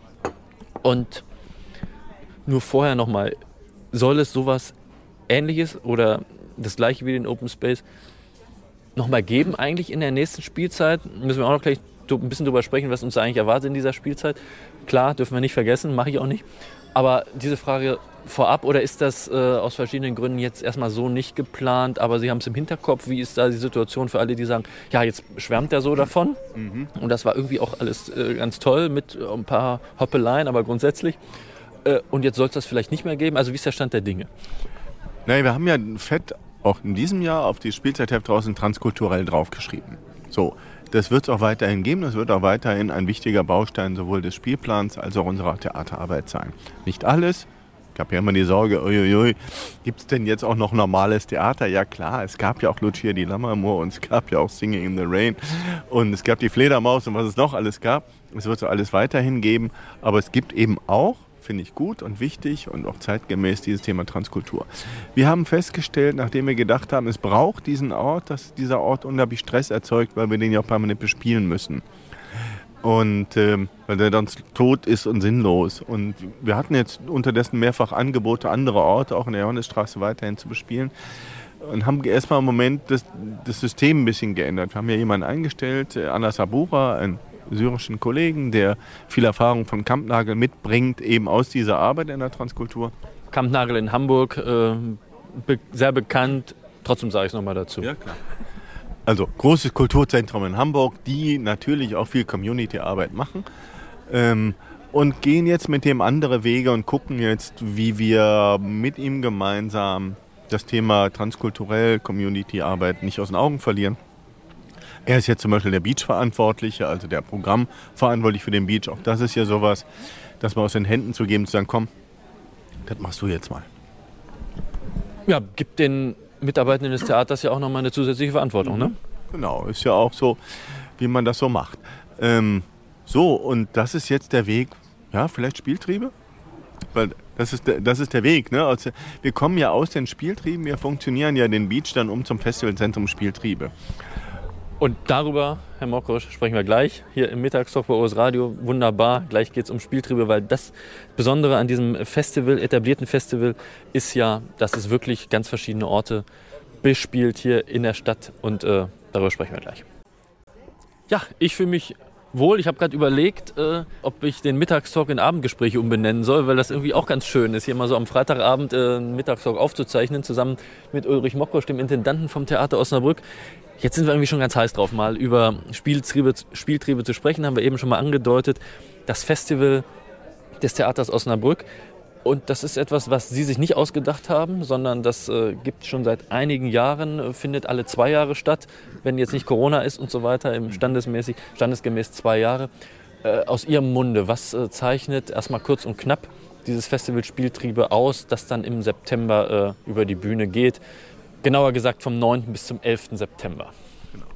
Und nur vorher nochmal. Soll es sowas ähnliches oder das gleiche wie den Open Space nochmal geben eigentlich in der nächsten Spielzeit? Müssen wir auch noch gleich ein bisschen drüber sprechen, was uns eigentlich erwartet in dieser Spielzeit. Klar, dürfen wir nicht vergessen, mache ich auch nicht. Aber diese Frage vorab oder ist das äh, aus verschiedenen Gründen jetzt erstmal so nicht geplant, aber Sie haben es im Hinterkopf? Wie ist da die Situation für alle, die sagen, ja, jetzt schwärmt er so davon mhm. und das war irgendwie auch alles äh, ganz toll mit äh, ein paar Hoppeleien, aber grundsätzlich. Äh, und jetzt soll es das vielleicht nicht mehr geben? Also wie ist der Stand der Dinge? Naja, wir haben ja fett auch in diesem Jahr auf die Spielzeitheft draußen transkulturell draufgeschrieben. So, das wird es auch weiterhin geben. Das wird auch weiterhin ein wichtiger Baustein sowohl des Spielplans als auch unserer Theaterarbeit sein. Nicht alles, habe ja immer die Sorge, uiuiui, gibt es denn jetzt auch noch normales Theater? Ja klar, es gab ja auch Lucia di Lammermoor und es gab ja auch Singing in the Rain und es gab die Fledermaus und was es noch alles gab. Es wird so alles weiterhin geben, aber es gibt eben auch, finde ich gut und wichtig und auch zeitgemäß dieses Thema Transkultur. Wir haben festgestellt, nachdem wir gedacht haben, es braucht diesen Ort, dass dieser Ort unglaublich Stress erzeugt, weil wir den ja auch permanent bespielen müssen. Und ähm, weil der dann tot ist und sinnlos. Und wir hatten jetzt unterdessen mehrfach Angebote, andere Orte auch in der Johannesstraße weiterhin zu bespielen. Und haben erstmal im Moment das, das System ein bisschen geändert. Wir haben ja jemanden eingestellt, äh, Anna Sabura, einen syrischen Kollegen, der viel Erfahrung von Kampnagel mitbringt, eben aus dieser Arbeit in der Transkultur. Kampnagel in Hamburg, äh, be sehr bekannt. Trotzdem sage ich es nochmal dazu. Ja, klar also großes Kulturzentrum in Hamburg, die natürlich auch viel Community-Arbeit machen. Ähm, und gehen jetzt mit dem andere Wege und gucken jetzt, wie wir mit ihm gemeinsam das Thema transkulturell Community-Arbeit nicht aus den Augen verlieren. Er ist jetzt zum Beispiel der Beach-Verantwortliche, also der Programmverantwortlich für den Beach. Auch das ist ja sowas, das mal aus den Händen zu geben, zu sagen, komm, das machst du jetzt mal. Ja, gibt den Mitarbeitenden des Theaters ja auch nochmal eine zusätzliche Verantwortung, ne? Genau, ist ja auch so, wie man das so macht. Ähm, so, und das ist jetzt der Weg, ja, vielleicht Spieltriebe? Weil das ist, der, das ist der Weg. Ne? Also, wir kommen ja aus den Spieltrieben, wir funktionieren ja den Beach dann um zum Festivalzentrum Spieltriebe. Und darüber, Herr Mokosch, sprechen wir gleich hier im Mittagstalk bei OS Radio. Wunderbar. Gleich geht es um Spieltriebe, weil das Besondere an diesem Festival, etablierten Festival, ist ja, dass es wirklich ganz verschiedene Orte bespielt hier in der Stadt. Und äh, darüber sprechen wir gleich. Ja, ich fühle mich wohl. Ich habe gerade überlegt, äh, ob ich den Mittagstalk in Abendgespräche umbenennen soll, weil das irgendwie auch ganz schön ist, hier mal so am Freitagabend äh, einen Mittagstalk aufzuzeichnen, zusammen mit Ulrich Mokosch, dem Intendanten vom Theater Osnabrück. Jetzt sind wir irgendwie schon ganz heiß drauf, mal über Spieltriebe, Spieltriebe zu sprechen. Haben wir eben schon mal angedeutet. Das Festival des Theaters Osnabrück. Und das ist etwas, was Sie sich nicht ausgedacht haben, sondern das äh, gibt schon seit einigen Jahren, findet alle zwei Jahre statt, wenn jetzt nicht Corona ist und so weiter, im standesmäßig, standesgemäß zwei Jahre. Äh, aus Ihrem Munde, was äh, zeichnet erstmal kurz und knapp dieses Festival Spieltriebe aus, das dann im September äh, über die Bühne geht? Genauer gesagt vom 9. bis zum 11. September. Genau.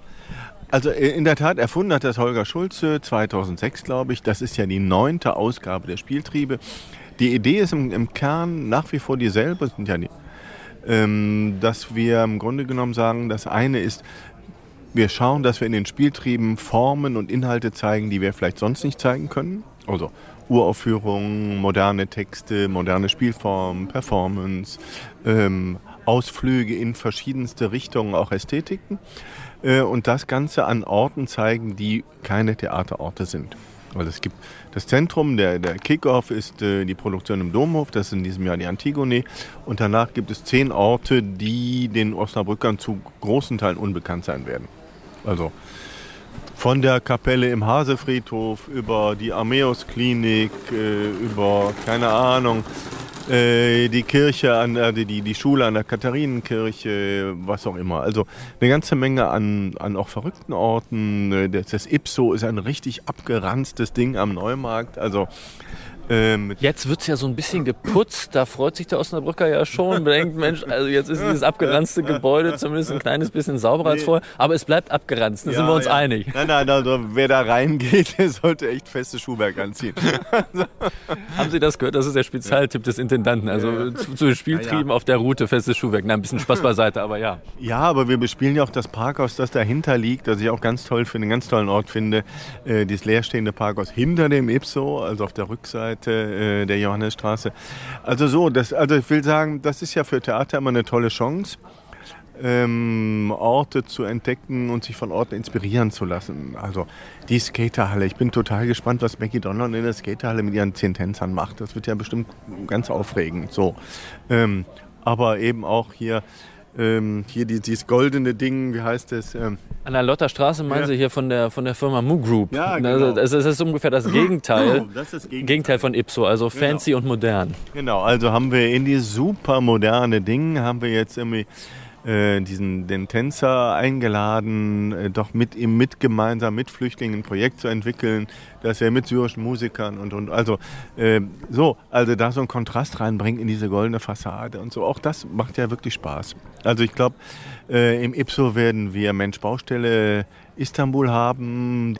Also äh, in der Tat erfunden hat das Holger Schulze 2006, glaube ich. Das ist ja die neunte Ausgabe der Spieltriebe. Die Idee ist im, im Kern nach wie vor dieselbe, sind ja die, ähm, dass wir im Grunde genommen sagen, das eine ist, wir schauen, dass wir in den Spieltrieben Formen und Inhalte zeigen, die wir vielleicht sonst nicht zeigen können. Also Uraufführungen, moderne Texte, moderne Spielformen, Performance, ähm, Ausflüge in verschiedenste Richtungen, auch Ästhetiken. Äh, und das Ganze an Orten zeigen, die keine Theaterorte sind. Also es gibt das Zentrum, der, der Kickoff ist äh, die Produktion im Domhof, das ist in diesem Jahr die Antigone. Und danach gibt es zehn Orte, die den Osnabrückern zu großen Teilen unbekannt sein werden. Also von der Kapelle im Hasefriedhof über die Armeus-Klinik, äh, über, keine Ahnung, äh, die Kirche, an, äh, die, die Schule an der Katharinenkirche, was auch immer. Also eine ganze Menge an, an auch verrückten Orten. Äh, das, das Ipso ist ein richtig abgeranztes Ding am Neumarkt. Also ähm, jetzt wird es ja so ein bisschen geputzt, da freut sich der Osnabrücker ja schon, denkt, Mensch, also jetzt ist dieses abgeranzte Gebäude zumindest ein kleines bisschen sauberer als vorher, aber es bleibt abgeranzt, da ja, sind wir uns ja. einig. Nein, nein, also, wer da reingeht, der sollte echt feste Schuhwerk anziehen. Haben Sie das gehört? Das ist der Spezialtipp des Intendanten, also ja, zu, zu Spieltrieben auf der Route festes Schuhwerk. Na, ein bisschen Spaß beiseite, aber ja. Ja, aber wir bespielen ja auch das Parkhaus, das dahinter liegt, das ich auch ganz toll finde, einen ganz tollen Ort finde, äh, dieses leerstehende Parkhaus hinter dem Ipso, also auf der Rückseite Seite äh, der Johannesstraße. Also so, das, also ich will sagen, das ist ja für Theater immer eine tolle Chance. Ähm, Orte zu entdecken und sich von Orten inspirieren zu lassen. Also die Skaterhalle. Ich bin total gespannt, was Maggie Donner in der Skaterhalle mit ihren zehn Tänzern macht. Das wird ja bestimmt ganz aufregend. So, ähm, aber eben auch hier ähm, hier die, dieses goldene Ding, wie heißt es? Ähm, An der Lotterstraße meinen ja. Sie hier von der, von der Firma Moo Group. Ja, genau. Das, das ist ungefähr das Gegenteil, oh, das das Gegenteil. Gegenteil. von Ipso, also genau. fancy und modern. Genau, also haben wir in die super moderne Dinge, haben wir jetzt irgendwie äh, diesen, den Tänzer eingeladen, äh, doch mit ihm mit gemeinsam mit Flüchtlingen ein Projekt zu entwickeln, dass er mit syrischen Musikern und, und also äh, so, also da so einen Kontrast reinbringt in diese goldene Fassade und so. Auch das macht ja wirklich Spaß. Also ich glaube, äh, im IPSO werden wir Mensch Baustelle Istanbul haben.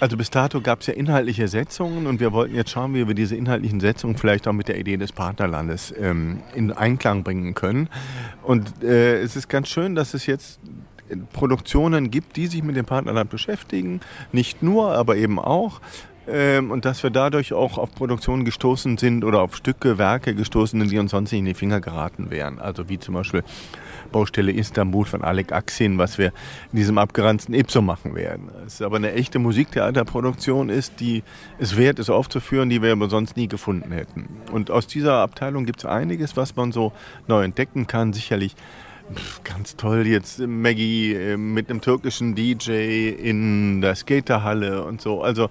Also bis dato gab es ja inhaltliche Setzungen und wir wollten jetzt schauen, wie wir diese inhaltlichen Setzungen vielleicht auch mit der Idee des Partnerlandes ähm, in Einklang bringen können. Und äh, es ist ganz schön, dass es jetzt Produktionen gibt, die sich mit dem Partnerland beschäftigen. Nicht nur, aber eben auch. Ähm, und dass wir dadurch auch auf Produktionen gestoßen sind oder auf Stücke, Werke gestoßen sind, die uns sonst nicht in die Finger geraten wären. Also wie zum Beispiel Baustelle Istanbul von Alek Aksin, was wir in diesem abgeranzten Ipso machen werden. Es ist aber eine echte Musiktheaterproduktion ist, die es wert ist aufzuführen, die wir aber sonst nie gefunden hätten. Und aus dieser Abteilung gibt es einiges, was man so neu entdecken kann. Sicherlich ganz toll jetzt Maggie äh, mit einem türkischen DJ in der Skaterhalle und so. Also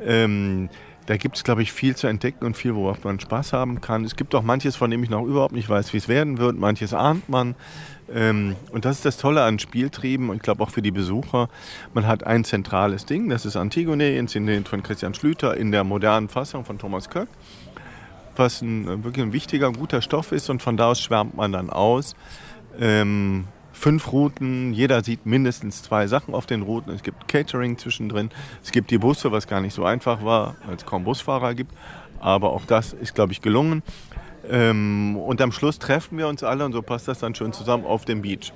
ähm, da gibt es, glaube ich, viel zu entdecken und viel, worauf man Spaß haben kann. Es gibt auch manches, von dem ich noch überhaupt nicht weiß, wie es werden wird. Manches ahnt man. Ähm, und das ist das Tolle an Spieltrieben und ich glaube auch für die Besucher. Man hat ein zentrales Ding, das ist Antigone, inszeniert von Christian Schlüter in der modernen Fassung von Thomas Köck, was ein, wirklich ein wichtiger, guter Stoff ist und von da aus schwärmt man dann aus. Ähm, fünf Routen, jeder sieht mindestens zwei Sachen auf den Routen. Es gibt Catering zwischendrin, es gibt die Busse, was gar nicht so einfach war, weil es kaum Busfahrer gibt. Aber auch das ist, glaube ich, gelungen. Ähm, und am Schluss treffen wir uns alle und so passt das dann schön zusammen auf dem Beach.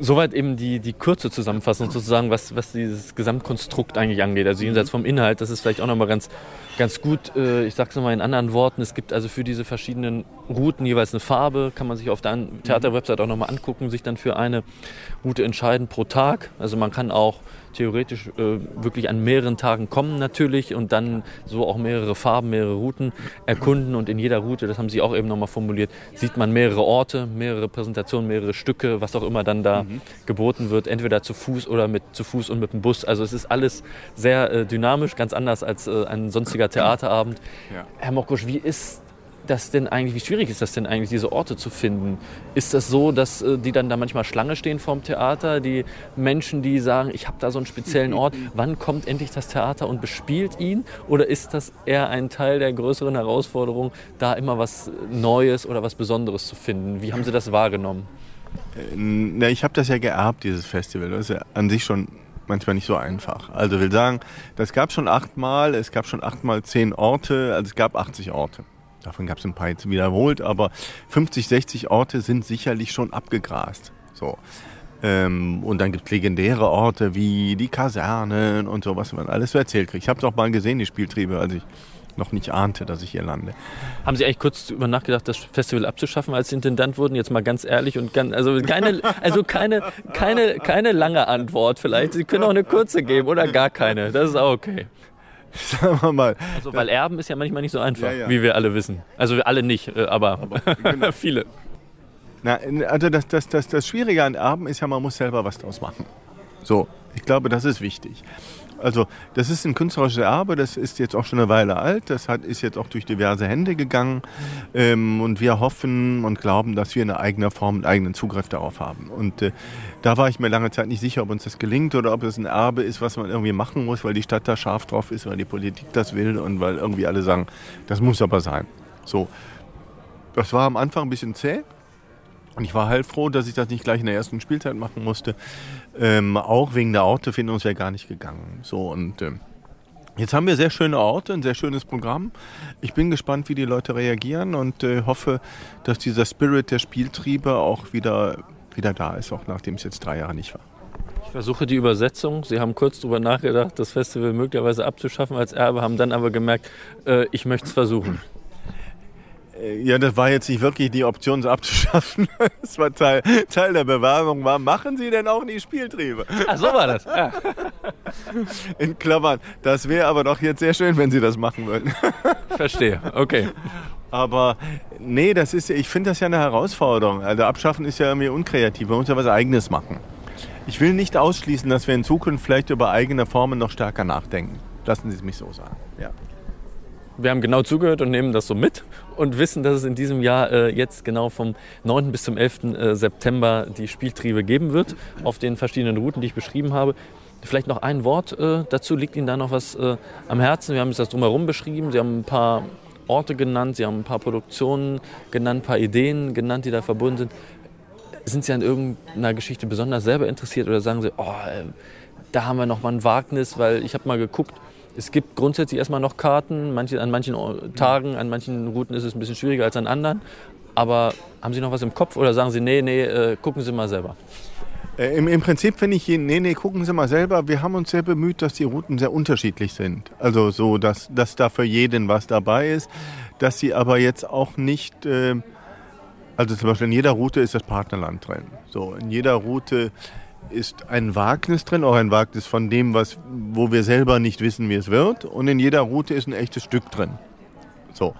Soweit eben die, die kurze Zusammenfassung sozusagen, was, was dieses Gesamtkonstrukt eigentlich angeht. Also jenseits vom Inhalt, das ist vielleicht auch nochmal ganz, ganz gut. Äh, ich sage es nochmal in anderen Worten. Es gibt also für diese verschiedenen Routen jeweils eine Farbe. Kann man sich auf der Theaterwebsite auch nochmal angucken, sich dann für eine Route entscheiden pro Tag. Also man kann auch theoretisch äh, wirklich an mehreren Tagen kommen natürlich und dann so auch mehrere Farben, mehrere Routen erkunden und in jeder Route, das haben Sie auch eben nochmal formuliert, sieht man mehrere Orte, mehrere Präsentationen, mehrere Stücke, was auch immer dann da mhm. geboten wird, entweder zu Fuß oder mit zu Fuß und mit dem Bus. Also es ist alles sehr äh, dynamisch, ganz anders als äh, ein sonstiger Theaterabend. Ja. Herr Mokosch, wie ist das denn eigentlich, wie schwierig ist das denn eigentlich, diese Orte zu finden? Ist das so, dass äh, die dann da manchmal Schlange stehen vorm Theater, die Menschen, die sagen, ich habe da so einen speziellen Ort, wann kommt endlich das Theater und bespielt ihn? Oder ist das eher ein Teil der größeren Herausforderung, da immer was Neues oder was Besonderes zu finden? Wie haben Sie das wahrgenommen? Äh, ich habe das ja geerbt, dieses Festival. Das ist ja an sich schon manchmal nicht so einfach. Also will sagen, das gab schon achtmal, es gab schon achtmal zehn Orte, also es gab 80 Orte. Davon gab es ein paar jetzt wiederholt, aber 50, 60 Orte sind sicherlich schon abgegrast. So. Ähm, und dann gibt es legendäre Orte wie die Kasernen und so, was man alles so erzählt kriegt. Ich habe es auch mal gesehen, die Spieltriebe, als ich noch nicht ahnte, dass ich hier lande. Haben Sie eigentlich kurz darüber nachgedacht, das Festival abzuschaffen, als Sie Intendant wurden? Jetzt mal ganz ehrlich und ganz, also keine, also keine, keine, keine lange Antwort vielleicht. Sie können auch eine kurze geben oder gar keine. Das ist auch okay. sagen wir mal. Also, weil Erben ist ja manchmal nicht so einfach, ja, ja. wie wir alle wissen. Also wir alle nicht, äh, aber, aber genau. viele. Na, also das, das, das, das Schwierige an Erben ist ja, man muss selber was draus machen. So, ich glaube, das ist wichtig. Also das ist ein künstlerisches Erbe, das ist jetzt auch schon eine Weile alt, das hat, ist jetzt auch durch diverse Hände gegangen ähm, und wir hoffen und glauben, dass wir eine eigene Form, einen eigenen Zugriff darauf haben. Und äh, da war ich mir lange Zeit nicht sicher, ob uns das gelingt oder ob es ein Erbe ist, was man irgendwie machen muss, weil die Stadt da scharf drauf ist, weil die Politik das will und weil irgendwie alle sagen, das muss aber sein. So, das war am Anfang ein bisschen zäh. Und ich war halt froh, dass ich das nicht gleich in der ersten Spielzeit machen musste. Ähm, auch wegen der Ortefindung wäre gar nicht gegangen. So und ähm, Jetzt haben wir sehr schöne Orte, ein sehr schönes Programm. Ich bin gespannt, wie die Leute reagieren und äh, hoffe, dass dieser Spirit der Spieltriebe auch wieder, wieder da ist, auch nachdem es jetzt drei Jahre nicht war. Ich versuche die Übersetzung. Sie haben kurz darüber nachgedacht, das Festival möglicherweise abzuschaffen als Erbe, haben dann aber gemerkt, äh, ich möchte es versuchen. Äh, ja, das war jetzt nicht wirklich die Option, es abzuschaffen. Das war Teil, Teil der Bewerbung. War, machen Sie denn auch nie Spieltriebe? Ach, so war das. Ja. In Klammern. Das wäre aber doch jetzt sehr schön, wenn Sie das machen würden. Verstehe, okay. Aber nee, das ist, ich finde das ja eine Herausforderung. Also abschaffen ist ja irgendwie unkreativ. Man muss ja was Eigenes machen. Ich will nicht ausschließen, dass wir in Zukunft vielleicht über eigene Formen noch stärker nachdenken. Lassen Sie es mich so sagen. Ja wir haben genau zugehört und nehmen das so mit und wissen, dass es in diesem Jahr äh, jetzt genau vom 9. bis zum 11. Äh, September die Spieltriebe geben wird auf den verschiedenen Routen, die ich beschrieben habe. Vielleicht noch ein Wort äh, dazu. Liegt Ihnen da noch was äh, am Herzen? Wir haben das drumherum beschrieben. Sie haben ein paar Orte genannt, Sie haben ein paar Produktionen genannt, ein paar Ideen genannt, die da verbunden sind. Sind Sie an irgendeiner Geschichte besonders selber interessiert oder sagen Sie, oh, äh, da haben wir noch mal ein Wagnis, weil ich habe mal geguckt, es gibt grundsätzlich erstmal noch Karten. Manche, an manchen Tagen, an manchen Routen ist es ein bisschen schwieriger als an anderen. Aber haben Sie noch was im Kopf oder sagen Sie, nee, nee, äh, gucken Sie mal selber? Äh, Im, Im, Prinzip finde ich, nee, nee, gucken Sie mal selber. Wir haben uns sehr bemüht, dass die Routen sehr unterschiedlich sind. Also so, dass, dass da für jeden was dabei ist. Dass sie aber jetzt auch nicht, äh, also zum Beispiel in jeder Route ist das Partnerland drin. So, in jeder Route ist ein Wagnis drin, auch ein Wagnis von dem, was, wo wir selber nicht wissen, wie es wird. Und in jeder Route ist ein echtes Stück drin. So.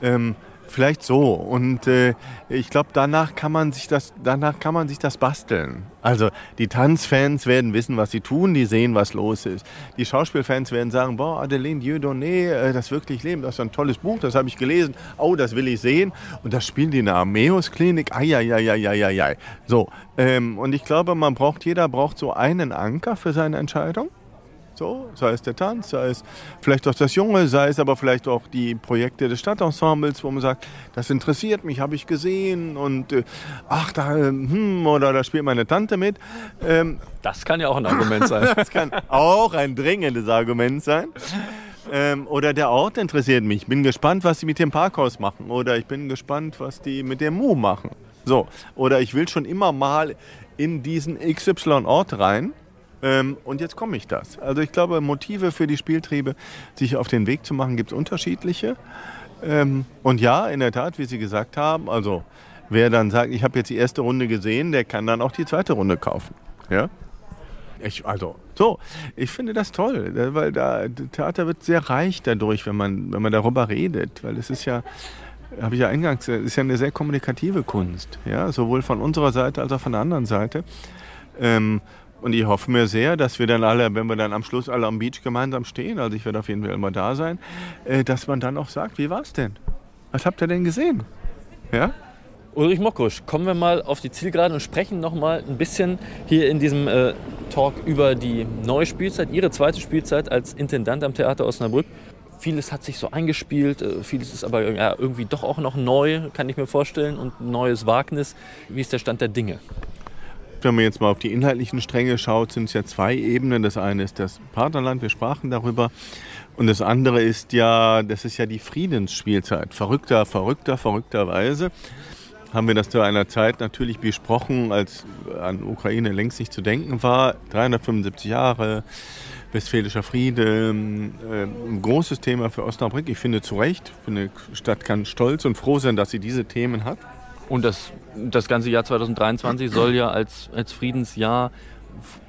Ähm, Vielleicht so. Und äh, ich glaube, danach kann man sich das, danach kann man sich das basteln. Also die Tanzfans werden wissen, was sie tun, die sehen, was los ist. Die Schauspielfans werden sagen, boah, Adeline Dieudonné, äh, das wirklich Leben, das ist ein tolles Buch, das habe ich gelesen. Oh, das will ich sehen. Und das spielen die in der Armeus-Klinik. Eieieiei. So. Ähm, und ich glaube, man braucht, jeder braucht so einen Anker für seine Entscheidung. So, sei es der Tanz, sei es vielleicht auch das Junge, sei es aber vielleicht auch die Projekte des Stadtensembles, wo man sagt, das interessiert mich, habe ich gesehen und äh, ach, da, hm, oder da spielt meine Tante mit. Ähm, das kann ja auch ein Argument sein. das kann auch ein dringendes Argument sein. Ähm, oder der Ort interessiert mich. Bin gespannt, was sie mit dem Parkhaus machen. Oder ich bin gespannt, was die mit dem Mu machen. So. Oder ich will schon immer mal in diesen XY-Ort rein ähm, und jetzt komme ich das. Also ich glaube, Motive für die Spieltriebe, sich auf den Weg zu machen, gibt es unterschiedliche. Ähm, und ja, in der Tat, wie Sie gesagt haben, also wer dann sagt, ich habe jetzt die erste Runde gesehen, der kann dann auch die zweite Runde kaufen. Ja? Ich, also, so, ich finde das toll, weil da Theater wird sehr reich dadurch, wenn man, wenn man darüber redet, weil es ist ja, habe ich ja eingangs, es ist ja eine sehr kommunikative Kunst, ja, sowohl von unserer Seite als auch von der anderen Seite. Ähm, und ich hoffe mir sehr, dass wir dann alle, wenn wir dann am Schluss alle am Beach gemeinsam stehen, also ich werde auf jeden Fall immer da sein, äh, dass man dann auch sagt, wie war es denn? Was habt ihr denn gesehen? Ja? Ulrich Mockusch, kommen wir mal auf die Zielgerade und sprechen noch mal ein bisschen hier in diesem äh, Talk über die neue Spielzeit, Ihre zweite Spielzeit als Intendant am Theater Osnabrück. Vieles hat sich so eingespielt, äh, vieles ist aber irgendwie doch auch noch neu, kann ich mir vorstellen, und neues Wagnis. Wie ist der Stand der Dinge? Wenn man jetzt mal auf die inhaltlichen Stränge schaut, sind es ja zwei Ebenen. Das eine ist das Partnerland, wir sprachen darüber. Und das andere ist ja, das ist ja die Friedensspielzeit. Verrückter, verrückter, verrückterweise haben wir das zu einer Zeit natürlich besprochen, als an Ukraine längst nicht zu denken war. 375 Jahre, Westfälischer Friede, äh, ein großes Thema für Osnabrück. Ich finde zu Recht, die Stadt kann stolz und froh sein, dass sie diese Themen hat. Und das, das ganze Jahr 2023 soll ja als, als Friedensjahr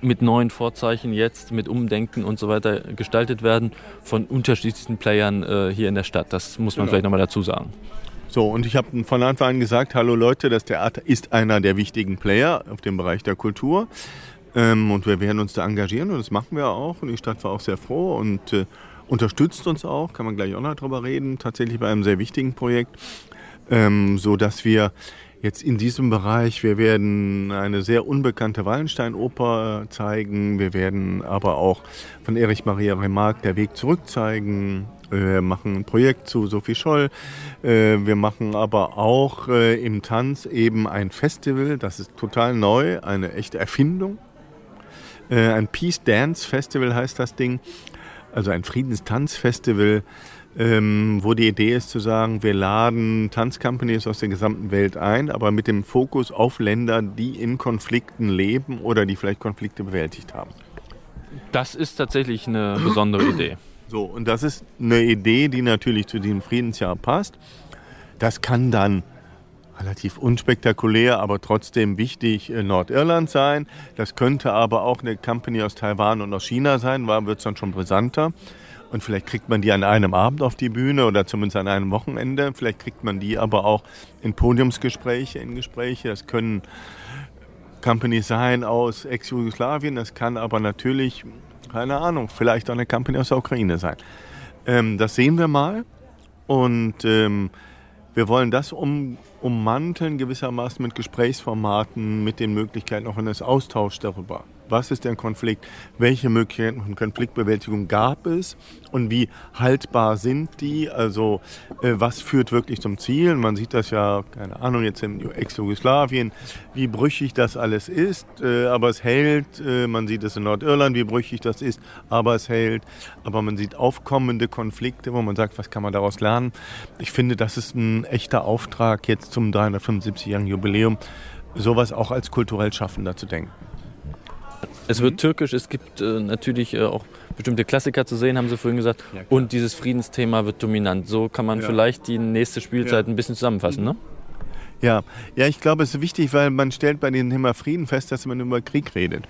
mit neuen Vorzeichen jetzt, mit Umdenken und so weiter gestaltet werden von unterschiedlichsten Playern äh, hier in der Stadt. Das muss man genau. vielleicht nochmal dazu sagen. So, und ich habe von Anfang an gesagt, hallo Leute, das Theater ist einer der wichtigen Player auf dem Bereich der Kultur. Ähm, und wir werden uns da engagieren und das machen wir auch. Und die Stadt war auch sehr froh und äh, unterstützt uns auch, kann man gleich auch noch drüber reden, tatsächlich bei einem sehr wichtigen Projekt, ähm, so dass wir jetzt in diesem Bereich, wir werden eine sehr unbekannte Wallenstein-Oper zeigen, wir werden aber auch von Erich Maria Remarque Der Weg zurück zeigen, wir machen ein Projekt zu Sophie Scholl. Äh, wir machen aber auch äh, im Tanz eben ein Festival, das ist total neu, eine echte Erfindung. Äh, ein Peace Dance Festival heißt das Ding, also ein Friedenstanzfestival, ähm, wo die Idee ist zu sagen, wir laden Tanzcompanies aus der gesamten Welt ein, aber mit dem Fokus auf Länder, die in Konflikten leben oder die vielleicht Konflikte bewältigt haben. Das ist tatsächlich eine besondere Idee. So, und das ist eine Idee, die natürlich zu diesem Friedensjahr passt. Das kann dann relativ unspektakulär, aber trotzdem wichtig in Nordirland sein. Das könnte aber auch eine Company aus Taiwan und aus China sein, war wird es dann schon brisanter. Und vielleicht kriegt man die an einem Abend auf die Bühne oder zumindest an einem Wochenende. Vielleicht kriegt man die aber auch in Podiumsgespräche, in Gespräche. Das können Companies sein aus Ex-Jugoslawien. Das kann aber natürlich keine Ahnung, vielleicht auch eine Company aus der Ukraine sein. Ähm, das sehen wir mal und ähm, wir wollen das um, ummanteln gewissermaßen mit Gesprächsformaten, mit den Möglichkeiten auch eines Austauschs darüber. Was ist der Konflikt? Welche Möglichkeiten von Konfliktbewältigung gab es? Und wie haltbar sind die? Also äh, was führt wirklich zum Ziel? Man sieht das ja, keine Ahnung, jetzt in Ex-Jugoslawien, wie brüchig das alles ist, äh, aber es hält. Äh, man sieht es in Nordirland, wie brüchig das ist, aber es hält. Aber man sieht aufkommende Konflikte, wo man sagt, was kann man daraus lernen? Ich finde, das ist ein echter Auftrag jetzt zum 375-jährigen Jubiläum, sowas auch als kulturell Schaffender zu denken. Es wird mhm. türkisch, es gibt äh, natürlich äh, auch bestimmte Klassiker zu sehen, haben Sie vorhin gesagt. Ja, und dieses Friedensthema wird dominant. So kann man ja. vielleicht die nächste Spielzeit ja. ein bisschen zusammenfassen, ne? Ja. ja, ich glaube, es ist wichtig, weil man stellt bei dem Thema Frieden fest, dass man über Krieg redet.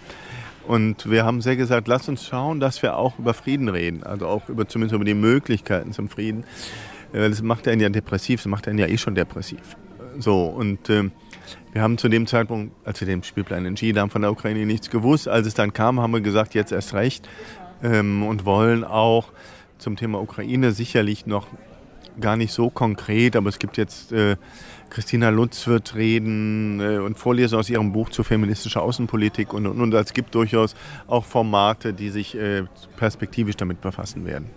Und wir haben sehr gesagt, lass uns schauen, dass wir auch über Frieden reden, also auch über zumindest über die Möglichkeiten zum Frieden. Das macht einen ja depressiv, das macht einen ja eh schon depressiv. So und äh, wir haben zu dem Zeitpunkt, als wir den Spielplan entschieden haben, von der Ukraine nichts gewusst. Als es dann kam, haben wir gesagt, jetzt erst recht ähm, und wollen auch zum Thema Ukraine sicherlich noch gar nicht so konkret, aber es gibt jetzt, äh, Christina Lutz wird reden äh, und vorlesen aus ihrem Buch zur feministischen Außenpolitik und, und, und es gibt durchaus auch Formate, die sich äh, perspektivisch damit befassen werden.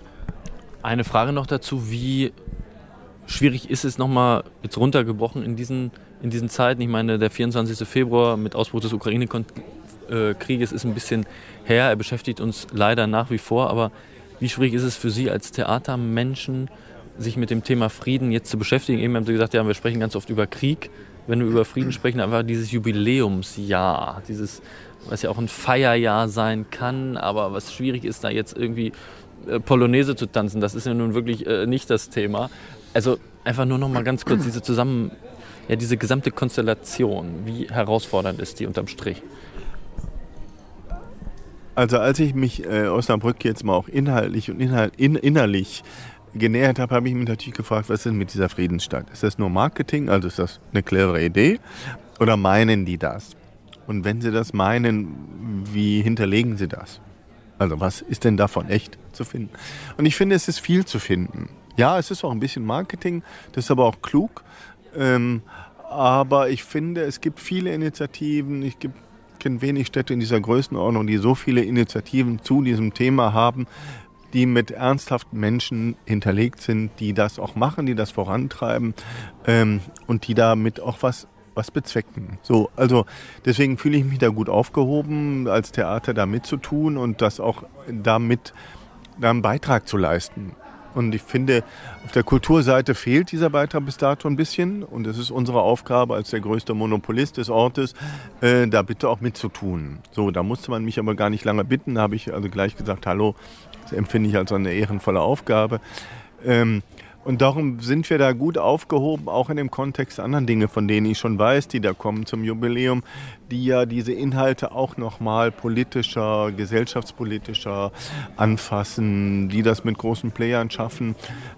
Eine Frage noch dazu, wie schwierig ist es nochmal jetzt runtergebrochen in diesen in diesen Zeiten. Ich meine, der 24. Februar mit Ausbruch des Ukraine-Krieges ist ein bisschen her. Er beschäftigt uns leider nach wie vor. Aber wie schwierig ist es für Sie als Theatermenschen, sich mit dem Thema Frieden jetzt zu beschäftigen? Eben haben Sie gesagt, ja, wir sprechen ganz oft über Krieg. Wenn wir über Frieden sprechen, einfach dieses Jubiläumsjahr, dieses, was ja auch ein Feierjahr sein kann, aber was schwierig ist, da jetzt irgendwie äh, Polonaise zu tanzen, das ist ja nun wirklich äh, nicht das Thema. Also einfach nur noch mal ganz kurz diese Zusammen ja, diese gesamte Konstellation, wie herausfordernd ist die unterm Strich? Also als ich mich äh, Osnabrück jetzt mal auch inhaltlich und inhalt, in, innerlich genähert habe, habe ich mich natürlich gefragt, was ist denn mit dieser Friedensstadt? Ist das nur Marketing, also ist das eine clevere Idee oder meinen die das? Und wenn sie das meinen, wie hinterlegen sie das? Also was ist denn davon echt zu finden? Und ich finde, es ist viel zu finden. Ja, es ist auch ein bisschen Marketing, das ist aber auch klug. Ähm, aber ich finde, es gibt viele Initiativen. Ich kenne wenig Städte in dieser Größenordnung, die so viele Initiativen zu diesem Thema haben, die mit ernsthaften Menschen hinterlegt sind, die das auch machen, die das vorantreiben ähm, und die damit auch was was bezwecken. So, also deswegen fühle ich mich da gut aufgehoben, als Theater da mitzutun und das auch damit da einen Beitrag zu leisten. Und ich finde, auf der Kulturseite fehlt dieser Beitrag bis dato ein bisschen. Und es ist unsere Aufgabe als der größte Monopolist des Ortes, äh, da bitte auch mitzutun. So, da musste man mich aber gar nicht lange bitten. Da habe ich also gleich gesagt, hallo, das empfinde ich als eine ehrenvolle Aufgabe. Ähm, Und darum sind wir da gut aufgehoben, auch in dem Kontext anderen Dinge, von denen ich schon weiß, die da kommen zum Jubiläum, die ja diese Inhalte auch nochmal politischer, gesellschaftspolitischer anfassen, die das mit großen Playern schaffen,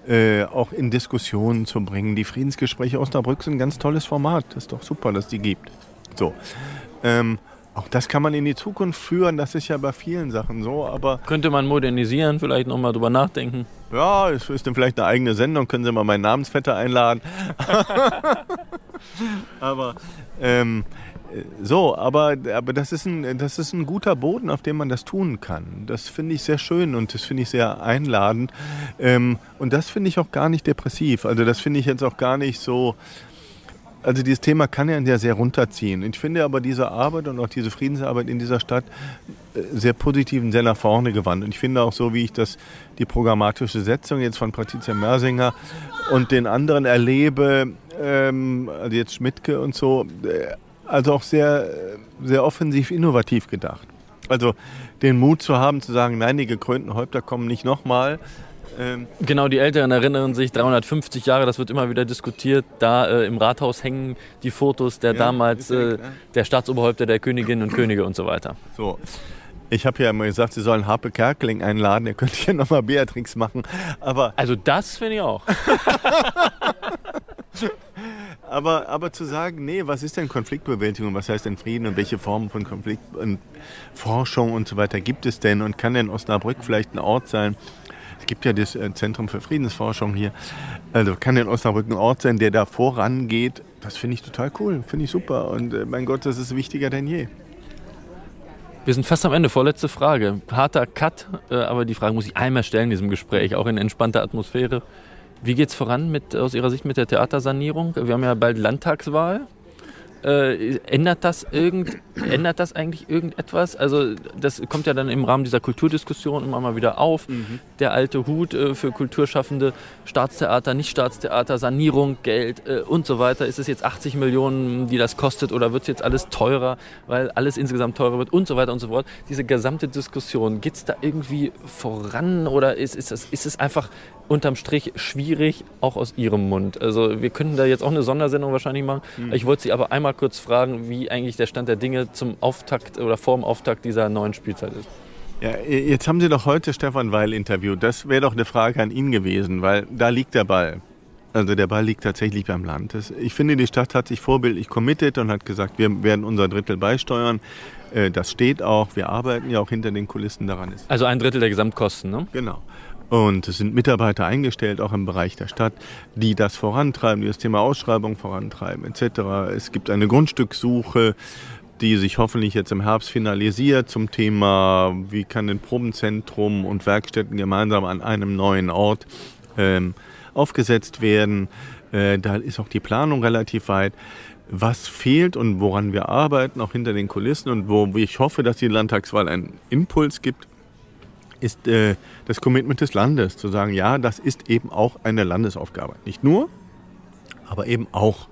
äh, auch in Diskussionen zu bringen. Die Friedensgespräche Osnabrück sind ein ganz tolles Format. Das ist doch super, dass die gibt. So. Ähm, auch das kann man in die Zukunft führen, das ist ja bei vielen Sachen so, aber. Könnte man modernisieren, vielleicht nochmal drüber nachdenken. Ja, es ist dann vielleicht eine eigene Sendung, können Sie mal meinen Namensvetter einladen. aber ähm, so, aber, aber das, ist ein, das ist ein guter Boden, auf dem man das tun kann. Das finde ich sehr schön und das finde ich sehr einladend. Ähm, und das finde ich auch gar nicht depressiv. Also das finde ich jetzt auch gar nicht so, also dieses Thema kann ja sehr, runterziehen. Ich finde aber diese Arbeit und auch diese Friedensarbeit in dieser Stadt äh, sehr positiv und sehr nach vorne gewandt. Und ich finde auch so, wie ich das, die programmatische Setzung jetzt von Patricia Mersinger und den anderen erlebe, ähm, also jetzt Schmidtke und so, äh, also auch sehr, sehr offensiv innovativ gedacht. Also den Mut zu haben, zu sagen, nein, die gekrönten Häupter kommen nicht nochmal, ähm, genau, die Älteren erinnern sich, 350 Jahre, das wird immer wieder diskutiert. Da äh, im Rathaus hängen die Fotos der ja, damals, äh, der Staatsoberhäupter, der Königinnen und Könige und so weiter. So. Ich habe ja immer gesagt, Sie sollen Harpe Kerkeling einladen, er könnte hier nochmal Beatrix machen. Aber also das finde ich auch. aber, aber zu sagen, nee, was ist denn Konfliktbewältigung, was heißt denn Frieden und welche Formen von Konflikt und Forschung und so weiter gibt es denn und kann denn Osnabrück vielleicht ein Ort sein, gibt ja das äh, Zentrum für Friedensforschung hier. Also kann in Osnabrück ein Ort sein, der da vorangeht. Das finde ich total cool, finde ich super. Und äh, mein Gott, das ist wichtiger denn je. Wir sind fast am Ende. Vorletzte Frage. Harter Cut, äh, aber die Frage muss ich einmal stellen in diesem Gespräch, auch in entspannter Atmosphäre. Wie geht es voran mit, aus Ihrer Sicht mit der Theatersanierung? Wir haben ja bald Landtagswahl. Äh, ändert, das irgend, ändert das eigentlich irgendetwas? Also das kommt ja dann im Rahmen dieser Kulturdiskussion immer mal wieder auf. Mhm. Der alte Hut äh, für Kulturschaffende, Staatstheater, Nicht-Staatstheater, Sanierung, Geld äh, und so weiter. Ist es jetzt 80 Millionen, die das kostet oder wird es jetzt alles teurer, weil alles insgesamt teurer wird und so weiter und so fort. Diese gesamte Diskussion, geht es da irgendwie voran oder ist, ist, das, ist es einfach unterm Strich schwierig, auch aus Ihrem Mund. Also wir könnten da jetzt auch eine Sondersendung wahrscheinlich machen. Mhm. Ich wollte Sie aber einmal kurz fragen, wie eigentlich der Stand der Dinge zum Auftakt oder vor dem Auftakt dieser neuen Spielzeit ist. Ja, jetzt haben Sie doch heute Stefan Weil interviewt. Das wäre doch eine Frage an ihn gewesen, weil da liegt der Ball. Also der Ball liegt tatsächlich beim Land. Ich finde, die Stadt hat sich vorbildlich committed und hat gesagt, wir werden unser Drittel beisteuern. Äh, das steht auch. Wir arbeiten ja auch hinter den Kulissen daran. Also ein Drittel der Gesamtkosten, ne? Genau. Und es sind Mitarbeiter eingestellt, auch im Bereich der Stadt, die das vorantreiben, die das Thema Ausschreibung vorantreiben etc. Es gibt eine Grundstückssuche, die sich hoffentlich jetzt im Herbst finalisiert zum Thema, wie kann ein Probenzentrum und Werkstätten gemeinsam an einem neuen Ort ähm, aufgesetzt werden. Äh, da ist auch die Planung relativ weit. Was fehlt und woran wir arbeiten, auch hinter den Kulissen und wo ich hoffe, dass die Landtagswahl einen Impuls gibt, ist äh, das Commitment des Landes, zu sagen, ja, das ist eben auch eine Landesaufgabe. Nicht nur, aber eben auch.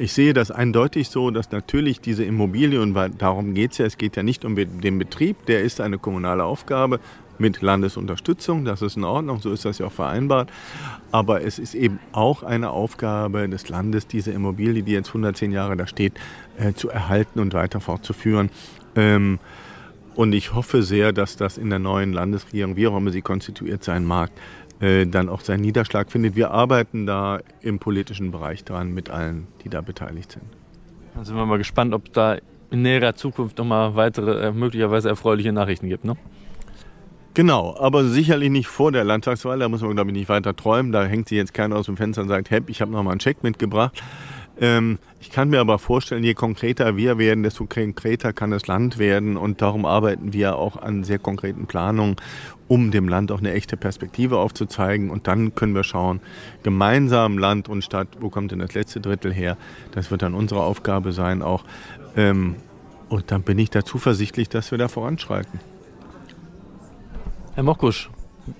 Ich sehe das eindeutig so, dass natürlich diese Immobilien, weil darum geht es ja, es geht ja nicht um den Betrieb, der ist eine kommunale Aufgabe mit Landesunterstützung, das ist in Ordnung, so ist das ja auch vereinbart. Aber es ist eben auch eine Aufgabe des Landes, diese Immobilie, die jetzt 110 Jahre da steht, äh, zu erhalten und weiter fortzuführen. Ähm, und ich hoffe sehr, dass das in der neuen Landesregierung, wie auch immer sie konstituiert sein mag, äh, dann auch seinen Niederschlag findet. Wir arbeiten da im politischen Bereich dran mit allen, die da beteiligt sind. Dann sind wir mal gespannt, ob da in näherer Zukunft nochmal weitere, äh, möglicherweise erfreuliche Nachrichten gibt. Ne? Genau, aber sicherlich nicht vor der Landtagswahl. Da muss man, glaube ich, nicht weiter träumen. Da hängt sich jetzt keiner aus dem Fenster und sagt, hey, ich habe nochmal einen Check mitgebracht. Ähm, ich kann mir aber vorstellen, je konkreter wir werden, desto konkreter kann das Land werden. Und darum arbeiten wir auch an sehr konkreten Planungen, um dem Land auch eine echte Perspektive aufzuzeigen. Und dann können wir schauen, gemeinsam Land und Stadt, wo kommt denn das letzte Drittel her? Das wird dann unsere Aufgabe sein auch. Ähm, und dann bin ich da zuversichtlich, dass wir da voranschreiten. Herr Mokusch,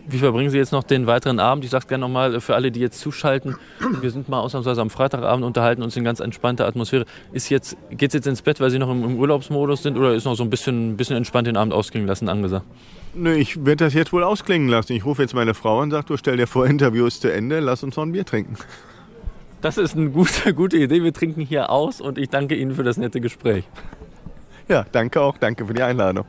Wie verbringen Sie jetzt noch den weiteren Abend? Ich sage es gerne nochmal äh, für alle, die jetzt zuschalten. Wir sind mal ausnahmsweise am Freitagabend, unterhalten uns in ganz entspannter Atmosphäre. Ist jetzt, geht's jetzt ins Bett, weil Sie noch im, im Urlaubsmodus sind oder ist noch so ein bisschen, bisschen entspannt den Abend ausklingen lassen angesagt? Nö, ich werde das jetzt wohl ausklingen lassen. Ich rufe jetzt meine Frau und sage, du stell dir vor, Interview ist zu Ende, lass uns noch ein Bier trinken. Das ist eine gute, gute Idee. Wir trinken hier aus und ich danke Ihnen für das nette Gespräch. Ja, danke auch. Danke für die Einladung.